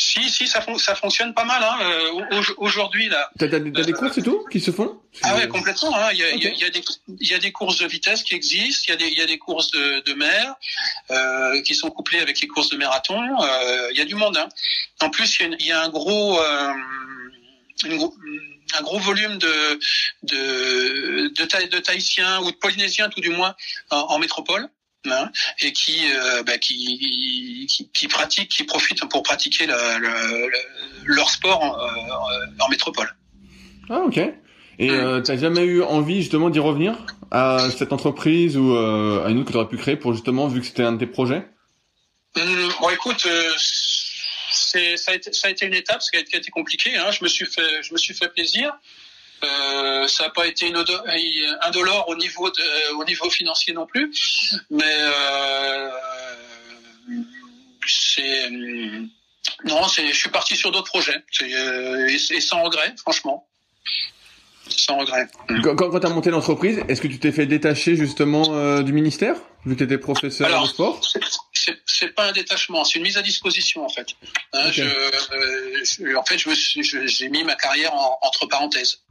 Si, si, ça, fon ça fonctionne pas mal. Hein. Euh, Aujourd'hui, là. T'as des, des courses et tout qui se font? Ah ouais, complètement. Hein. Il, y a, okay. il, y a, des, il y a des courses de vitesse qui existent. Il y a des, il y a des courses de, de mer euh, qui sont couplées avec les courses de marathon. Euh, il y a du monde. Hein. En plus, il y a, il y a un gros, euh, une, un gros volume de de, de, de Tahitiens ou de Polynésiens tout du moins en, en métropole. Hein, et qui, euh, bah, qui, qui, qui, pratiquent, qui profitent pour pratiquer le, le, le, leur sport en, en, métropole. Ah ok. Et euh, t'as jamais eu envie justement d'y revenir à cette entreprise ou euh, à une autre que tu aurais pu créer pour justement vu que c'était un de tes projets? Mmh, Bon écoute, euh, ça a été ça a été une étape, qui a, qui a été compliqué. Hein. Je me suis fait je me suis fait plaisir. Euh, ça n'a pas été indolore au niveau de, au niveau financier non plus, mais euh, c'est non, c'est je suis parti sur d'autres projets et, et, sans regret, franchement. Sans regret. Quand, quand tu as monté l'entreprise, est-ce que tu t'es fait détacher justement euh, du ministère vu que tu étais professeur Alors, de sport c'est pas un détachement, c'est une mise à disposition en fait. Hein, okay. je, je, en fait, j'ai mis ma carrière en, entre parenthèses.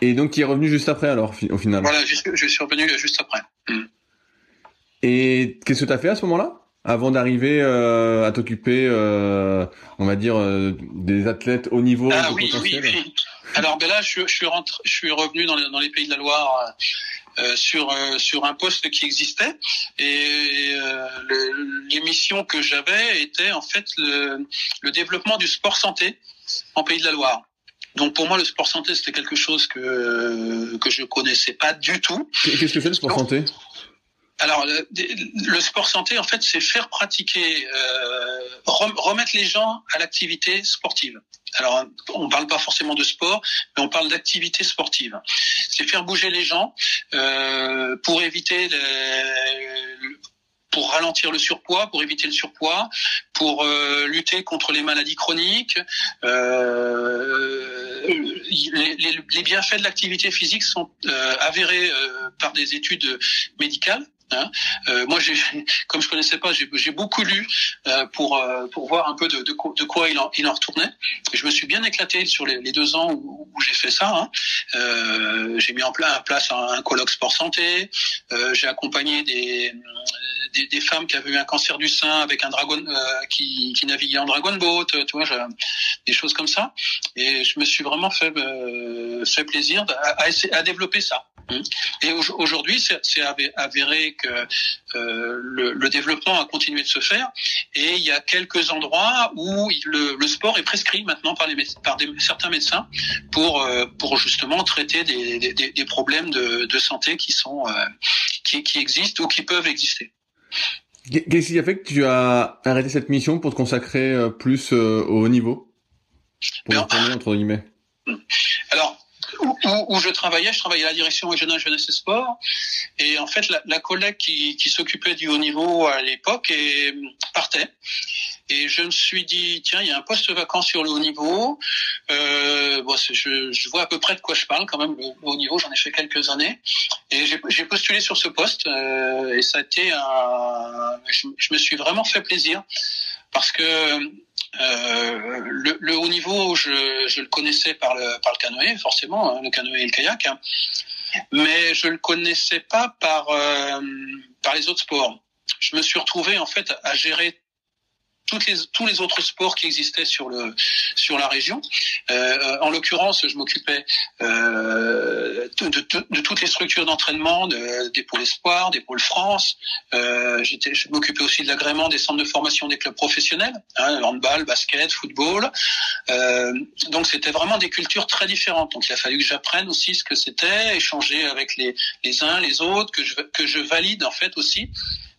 Et donc, tu es revenu juste après alors, au final Voilà, je, je suis revenu juste après. Mm. Et qu'est-ce que tu as fait à ce moment-là? Avant d'arriver euh, à t'occuper, euh, on va dire, euh, des athlètes au niveau ah, oui, oui, oui. Alors ben là, je, je suis rentré, je suis revenu dans les, dans les pays de la Loire euh, sur euh, sur un poste qui existait et euh, les missions que j'avais étaient en fait le, le développement du sport santé en pays de la Loire. Donc pour moi, le sport santé, c'était quelque chose que que je connaissais pas du tout. Qu'est-ce que c'est le sport santé? alors, le, sport santé, en fait, c'est faire pratiquer, euh, remettre les gens à l'activité sportive. Alors, on parle pas forcément de sport, mais on parle d'activité sportive. C'est faire bouger les gens euh, pour éviter pour ralentir le surpoids, pour éviter le surpoids, pour euh, lutter contre les maladies chroniques. Euh, les, bienfaits de l'activité physique sont avérés par des études médicales. Hein. Euh, moi, [laughs] comme je connaissais pas, j'ai beaucoup lu euh, pour euh, pour voir un peu de, quoi il en, retournait. je me suis bien éclaté sur les, deux ans où, j'ai fait ça. Hein. Euh, j'ai mis en place, un, colloque sport santé. J'ai accompagné des, des, femmes qui avaient eu un cancer du sein avec un dragon qui, naviguait en dragon boat, tu vois, des choses comme ça. Et je me suis vraiment fait plaisir à développer ça. Et aujourd'hui, c'est avéré que euh, le, le, développement a continué de se faire, et il y a quelques endroits où le, le sport est prescrit maintenant par, les, par des, certains médecins pour euh, pour justement traiter des, des, des problèmes de, de, santé qui sont euh, qui, qui existent ou qui peuvent exister. Qu'est-ce qui a fait que tu as arrêté cette mission pour te consacrer plus au haut niveau? Pour ben, entre guillemets? Alors, où, je travaillais, je travaillais à la direction régionale jeunesse et sport, et en fait la, la collègue qui, qui s'occupait du haut niveau à l'époque partait. Et je me suis dit, tiens, il y a un poste vacant sur le haut niveau. Euh, bon, je, je, vois à peu près de quoi je parle quand même. Le, haut niveau, j'en ai fait quelques années. Et j'ai postulé sur ce poste. Euh, et ça a été un... Je, je, me suis vraiment fait plaisir. Parce que le, le, haut niveau, je, je, le connaissais par le, par le canoë, forcément, hein, le canoë et le kayak, hein, mais je le connaissais pas par, euh, par les autres sports. Je me suis retrouvé en fait à gérer toutes les, tous les autres sports qui existaient sur le sur la région. Euh, en l'occurrence, je m'occupais euh, de, de, de, toutes les structures d'entraînement, de, des pôles espoirs, des pôles France. Euh, je m'occupais aussi de l'agrément des centres de formation des clubs professionnels, hein, handball, basket, football. Euh, donc c'était vraiment des cultures très différentes. Donc il a fallu que j'apprenne aussi ce que c'était, échanger avec les, les uns, les autres, que je que je valide en fait aussi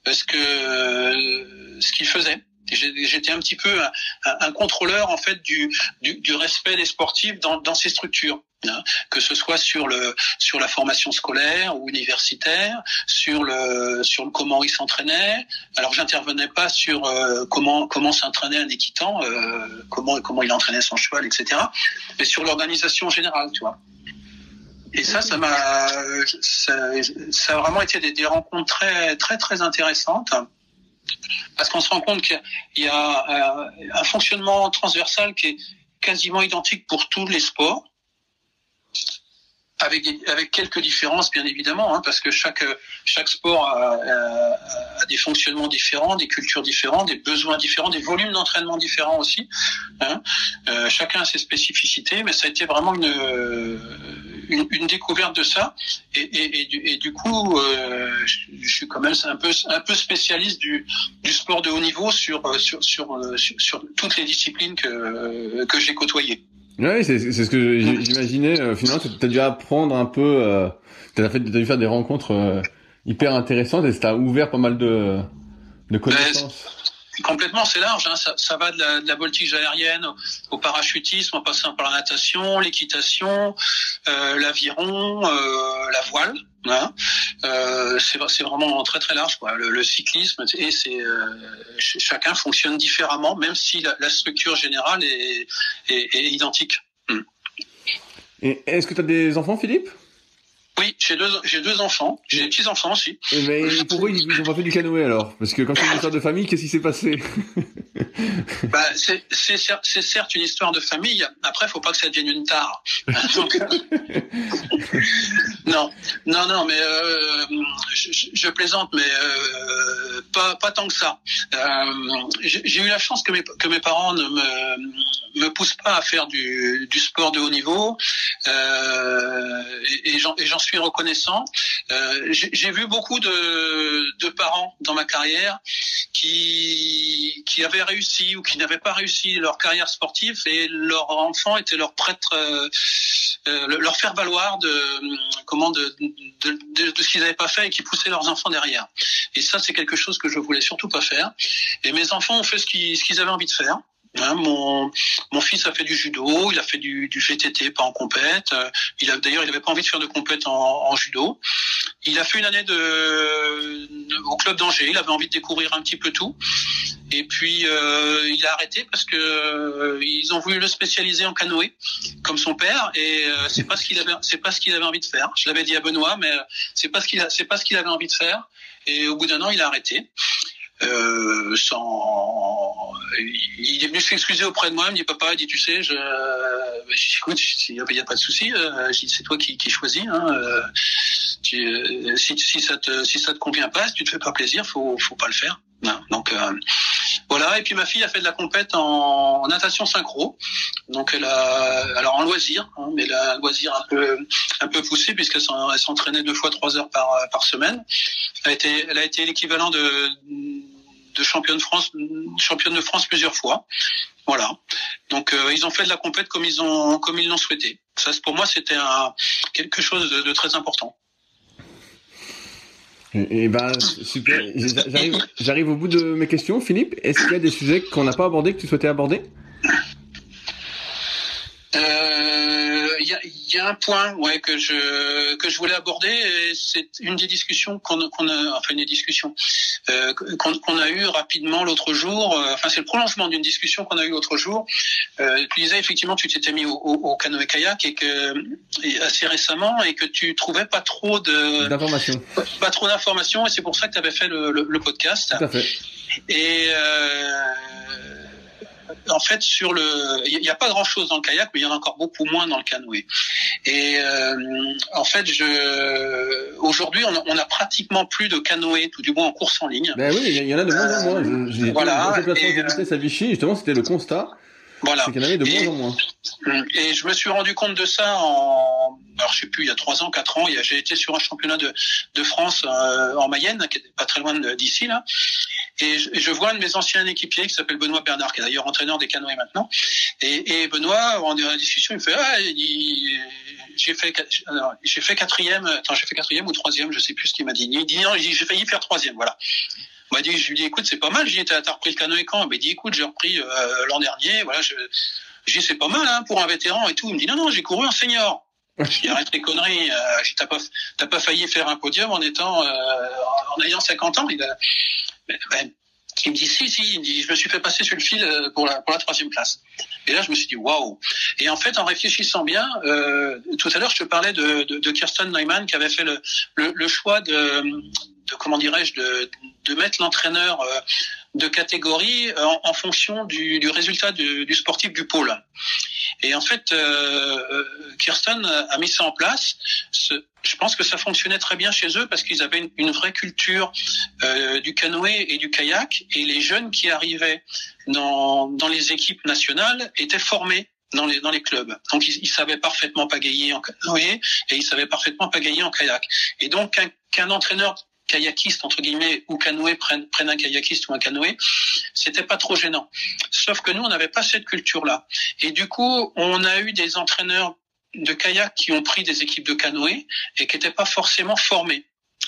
parce que euh, ce qu'ils faisaient. J'étais un petit peu un, contrôleur en fait du, du, respect des sportifs dans, ces structures. Hein, que ce soit sur le sur la formation scolaire ou universitaire, sur le sur comment ils s'entraînaient. Alors j'intervenais pas sur euh, comment comment s'entraînait un équitant, euh, comment comment il entraînait son cheval, etc. Mais sur l'organisation générale, tu vois. Et ça, ça m'a ça, a vraiment été des, des rencontres très très très intéressantes parce qu'on se rend compte qu'il y a euh, un fonctionnement transversal qui est quasiment identique pour tous les sports, avec, avec quelques différences bien évidemment, hein, parce que chaque, chaque sport a, des fonctionnements différents, des cultures différentes, des besoins différents, des volumes d'entraînement différents aussi. Hein. Euh, chacun a ses spécificités, mais ça a été vraiment une, une, une découverte de ça. Et, et, et, du, et du, coup, euh, je, suis quand même un peu, un peu spécialiste du, du sport de haut niveau sur, sur, sur, sur, sur toutes les disciplines que, que j'ai côtoyées. Oui, c'est ce que j'imaginais. Euh, finalement, tu as dû apprendre un peu, euh, tu as, as, dû faire des rencontres euh, hyper intéressantes et ça a ouvert pas mal de, de connaissances. Complètement, c'est large. Hein. Ça, ça, va de la, de la, voltige aérienne au, parachutisme, en passant par la natation, l'équitation, euh, l'aviron, euh, la voile. Hein. Euh, c'est vraiment très très large. Quoi. Le, le cyclisme, et c'est chacun fonctionne différemment, même si la, la structure générale est, est, est identique. Hmm. Est-ce que tu as des enfants, Philippe? J'ai deux, j'ai deux enfants. J'ai des petits enfants aussi. Mais pourquoi ils n'ont pas fait du canoë alors Parce que quand c'est une histoire de famille, qu'est-ce qui s'est passé [laughs] bah, c'est, c'est, c'est certes une histoire de famille. Après, faut pas que ça devienne une tare. [laughs] Donc, non, non, non, mais euh, je, je, plaisante, mais euh, pas, pas tant que ça. Euh, j'ai eu la chance que mes, que mes parents ne me, me poussent pas à faire du, du sport de haut niveau, euh, et, et j'en suis reconnaissant. Euh, j'ai vu beaucoup de, parents dans ma carrière qui qui avaient réussi ou qui n'avaient pas réussi leur carrière sportive et leur enfant était leur prêtre, euh, euh, leur faire valoir de comment de, de, ce qu'ils n'avaient pas fait et qui poussaient leurs enfants derrière. Et ça, c'est quelque chose que je voulais surtout pas faire. Et mes enfants ont fait ce qu'ils qu'ils avaient envie de faire. Hein, mon, mon fils a fait du judo, il a fait du, du VTT, pas en compète. Euh, il a d'ailleurs, il n'avait pas envie de faire de compète en, en, judo. Il a fait une année de, au club d'Angers. Il avait envie de découvrir un petit peu tout. Et puis euh, il a arrêté parce que euh, ils ont voulu le spécialiser en canoë, comme son père. Et euh, c'est pas ce qu'il avait, c'est pas ce qu'il avait envie de faire. Je l'avais dit à Benoît, mais c'est pas ce qu'il c'est pas ce qu'il avait envie de faire. Et au bout d'un an, il a arrêté. Euh, sans il est venu s'excuser auprès de moi il me dit papa il dit tu sais je écoute il n'y a, pas de souci euh, c'est toi qui, qui choisis hein, euh, tu, euh, si, si ça te si ça te convient pas si tu te fais pas plaisir faut faut pas le faire. Non. donc euh, voilà. Et puis ma fille a fait de la compète en, natation synchro. Donc elle a alors en loisir hein, mais a un loisir un peu un peu poussé puisqu'elle s'entraînait deux fois trois heures par par semaine. Elle a été elle a été l'équivalent de de championne de France, championne de France plusieurs fois. Voilà. Donc euh, ils ont fait de la compète comme ils ont comme ils l'ont souhaité. Ça pour moi c'était un quelque chose de, de très important. Et, et ben super. J'arrive au bout de mes questions, Philippe. Est-ce qu'il y a des sujets qu'on n'a pas abordés que tu souhaitais aborder? Il y, a, y, a, un point ouais que je que je voulais aborder c'est une des discussions qu'on qu'on a enfin une des discussions euh, qu'on qu'on a eu rapidement l'autre jour euh, enfin c'est le prolongement d'une discussion qu'on a eu l'autre jour. Euh, tu disais effectivement tu t'étais mis au, au, au canoë kayak et que et assez récemment et que tu trouvais pas trop de d'informations. Pas trop d'informations et c'est pour ça que tu avais fait le, le, le, podcast. Tout à fait. Et euh, en fait, sur le, il n'y a pas grand chose dans le kayak, mais il y en a encore beaucoup moins dans le canoë. Et euh, en fait, je, aujourd'hui, on, on, a pratiquement plus de canoë, tout du moins en course en ligne. Ben oui, il y en a de moins en moins. Je, voilà. Et, à Vichy, justement, c'était le constat. Voilà. C'est qu'il y en avait de et, moins en moins. Et je me suis rendu compte de ça en, alors je sais plus, il y a trois ans, quatre ans, j'ai été sur un championnat de, de France euh, en Mayenne, qui est pas très loin d'ici là, et je, je, vois un de mes anciens équipiers qui s'appelle Benoît Bernard, qui est d'ailleurs entraîneur des canoës maintenant, et, et Benoît, en discussion, il me fait, ah, j'ai fait, j'ai fait quatrième, attends, j'ai fait quatrième ou troisième, je sais plus ce qu'il m'a dit. Il dit non, j'ai failli faire troisième, voilà. Moi, dit, je lui dis, écoute, c'est pas mal. J'ai dit, t'as repris le canoë quand Il m'a dit, écoute, j'ai repris euh, l'an dernier. Voilà, je, j'ai c'est pas mal hein, pour un vétéran et tout. Il me dit, non, non, j'ai couru en senior. Je dis, arrête les conneries. Euh, t'as pas, t'as pas failli faire un podium en étant, euh, en ayant 50 ans. Il, a, ben, il me dit, si, si. Il me dit, je me suis fait passer sur le fil pour la, pour la troisième place. Et là, je me suis dit, waouh. Et en fait, en réfléchissant bien, euh, tout à l'heure, je te parlais de, de, de Kirsten Neumann qui avait fait le, le, le choix de, de comment dirais-je de, de mettre l'entraîneur euh, de catégorie en, en fonction du, du résultat du, du, sportif du pôle. Et en fait, euh, Kirsten a mis ça en place. Ce, je pense que ça fonctionnait très bien chez eux parce qu'ils avaient une, une vraie culture euh, du canoë et du kayak. Et les jeunes qui arrivaient dans, dans les équipes nationales étaient formés dans les dans les clubs. Donc ils, ils savaient parfaitement pagayer en canoë et ils savaient parfaitement pagayer en kayak. Et donc qu'un qu'un entraîneur kayakiste entre guillemets ou canoë prennent, un kayakiste ou un canoë, c'était pas trop gênant. Sauf que nous on n'avait pas cette culture là. Et du coup on a eu des entraîneurs de kayak qui ont pris des équipes de canoë et qui n'étaient pas forcément formés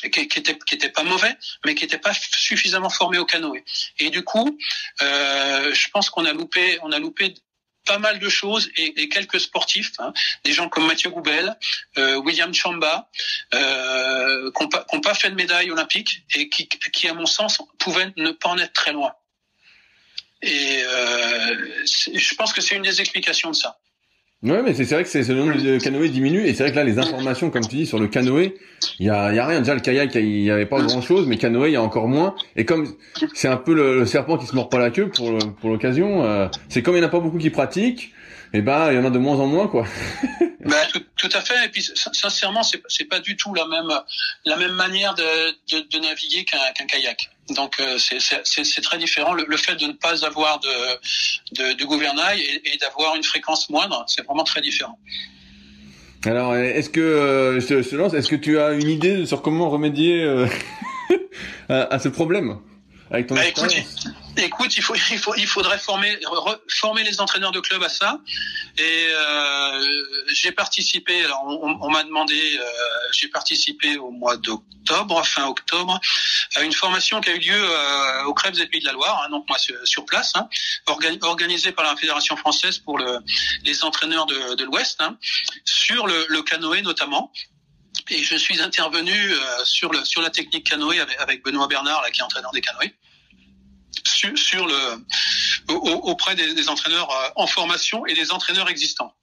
qui, qui qui pas mauvais mais qui n'était pas suffisamment formé au canoë et du coup euh, je pense qu'on a loupé on a loupé pas mal de choses et, et quelques sportifs, hein, des gens comme Mathieu Goubel, euh, William Chamba, euh, qui n'ont pas, pas, fait de médaille olympique et qui, qui, à mon sens, pouvaient ne pas en être très loin. Et euh, je pense que c'est une des explications de ça. Ouais, mais c'est vrai que c'est le nombre de canoës diminue et c'est vrai que là les informations, comme tu dis, sur le canoë, il y a, y a rien. Déjà le kayak, il y avait pas grand chose, mais canoë, il y a encore moins. Et comme c'est un peu le, le, serpent qui se mord pas la queue pour pour l'occasion, euh, c'est comme il n'y en a pas beaucoup qui pratiquent, et eh ben il y en a de moins en moins quoi. [laughs] ben, tout, tout, à fait. Et puis sincèrement, c'est c'est pas du tout la même la même manière de de, de naviguer qu'un qu'un kayak. Donc euh, c'est très différent. Le, fait de ne pas avoir de, gouvernail et, d'avoir une fréquence moindre, c'est vraiment très différent. Alors, est-ce que euh, Est-ce que tu as une idée sur comment remédier euh, [laughs] à, ce problème? Avec ton bah, écoute, Écoute, il faut, il faut, il faudrait former, former les entraîneurs de club à ça. Et euh, j'ai participé. Alors, on, on m'a demandé, euh, j'ai participé au mois d'octobre, fin octobre, à une formation qui a eu lieu euh, au Crêpes des Pays de la Loire, hein, donc moi sur, sur place, hein, organisée par la Fédération française pour le, les entraîneurs de, de l'Ouest, hein, sur le, le canoë notamment et je suis intervenu euh, sur le sur la technique canoë avec, avec Benoît Bernard là qui est entraîneur des canoës sur, sur le auprès des, des, entraîneurs euh, en formation et des entraîneurs existants.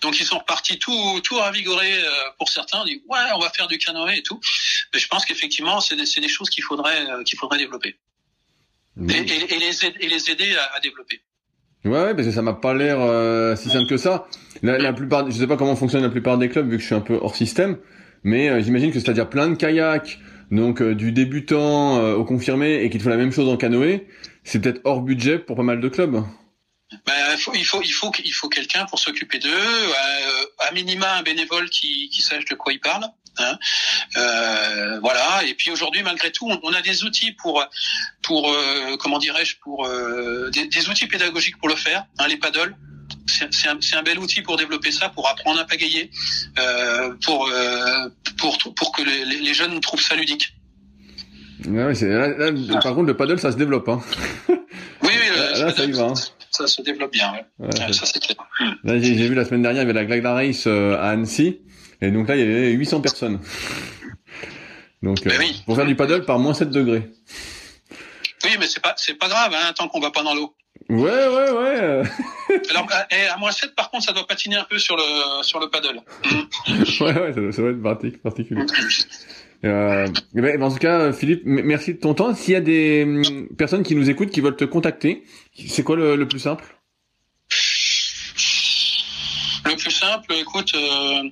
Donc ils sont repartis tout tout ravigorés euh, pour certains, on dit ouais on va faire du canoë et tout. Mais je pense qu'effectivement c'est des, des choses qu'il faudrait qu'il faudrait développer et, et, et, les aider, et les aider à, à développer. Ouais, ouais, parce que ça m'a pas l'air euh, si simple que ça. La, la, plupart, je sais pas comment fonctionne la plupart des clubs vu que je suis un peu hors système, mais euh, j'imagine que c'est-à-dire plein de kayaks, donc euh, du débutant au confirmé et qu'il faut la même chose en canoë, c'est peut-être hors budget pour pas mal de clubs. Ben, il faut il faut il faut quelqu'un pour s'occuper d'eux, à minima un bénévole qui, qui sache de quoi il parle. Hein. Euh, voilà. Et puis aujourd'hui, malgré tout, on, a des outils pour, pour euh, comment dirais-je, pour euh, des, outils pédagogiques pour le faire. Hein, les paddles. C'est un, un, bel outil pour développer ça, pour apprendre à pagayer, pour, pour pour que les, les, jeunes trouvent ça ludique. Ouais, là, là, Par contre, le paddle, ça se développe. Hein. [laughs] Oui, oui. Là, ça y va. Hein. Ça se développe bien. Ouais. ça c'est clair. Là, j'ai vu la semaine dernière, il y avait la Glagla Race à Annecy. Et donc là, il y avait 800 personnes. Donc, euh, oui. pour faire du paddle par moins 7 degrés. Oui, mais c'est pas, c'est pas grave, hein, tant qu'on va pas dans l'eau. Ouais, ouais, ouais. [laughs] Alors, et à moins 7, par contre, ça doit patiner un peu sur le, sur le paddle. [laughs] ouais, ouais, ça doit, ça doit être particulier. [laughs] Euh, ben, en tout cas, Philippe, merci de ton temps. S'il y a des hum, personnes qui nous écoutent, qui veulent te contacter, c'est quoi le, le, plus simple? Le plus simple, écoute, euh,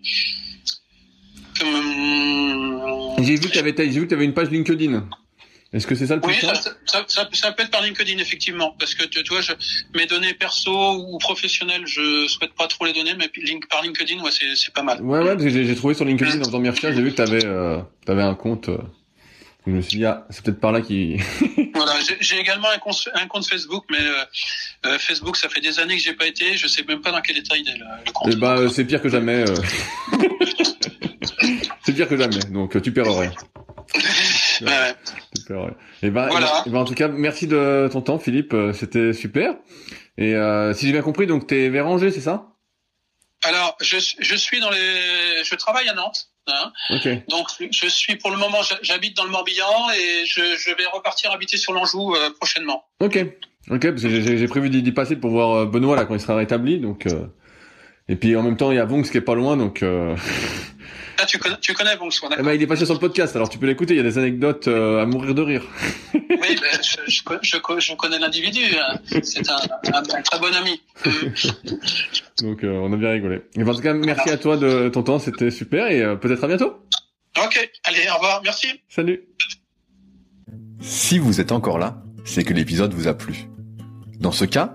j'ai vu que tu avais, j'ai vu que avais une page LinkedIn. Est-ce que c'est ça le plus Oui, ça, ça, ça, peut être par LinkedIn effectivement, parce que tu, vois, je, mes données perso ou professionnelles, je souhaite pas trop les donner, mais link, par LinkedIn, ouais, c'est pas mal. Ouais, ouais, parce que j'ai trouvé sur LinkedIn en faisant mes recherches, j'ai vu que tu avais, euh, avais un compte. Euh, je me suis dit, ah, c'est peut-être par là qui. [laughs] voilà, j'ai également un compte, un compte Facebook, mais euh, euh, Facebook, ça fait des années que j'ai pas été, je sais même pas dans quel état il est le, compte. Eh ben, c'est pire que jamais. Euh. [laughs] c'est pire que jamais, donc tu perds rien. Ouais. Tu perds rien. Et eh ben, voilà. et ben, en tout cas, merci de ton temps, Philippe. C'était super. Et si j'ai bien compris, donc t'es vers Angers, c'est ça? Alors, je, je suis dans les, je travaille à Nantes. Hein. Donc je suis pour le moment, j'habite dans le Morbihan et je, je vais repartir habiter sur l'Anjou euh, prochainement. Ok, ok, parce que j'ai prévu d'y passer pour voir euh, Benoît là quand il sera rétabli, donc euh... et puis en même temps il y a Vonks qui est pas loin, donc. Euh... [laughs] Ah, tu connais, tu connais Vonks, eh ben, il est passé sur le podcast, alors tu peux l'écouter. Il y a des anecdotes euh, à mourir de rire. [laughs] oui, ben, je, je, je, je, connais l'individu. Hein. C'est un, un, un, très bon ami. [laughs] Donc euh, on a bien rigolé. Et en tout cas, merci à toi de ton temps, c'était super et euh, peut-être à bientôt. Ok, allez, au revoir, merci. Salut. Si vous êtes encore là, c'est que l'épisode vous a plu. Dans ce cas,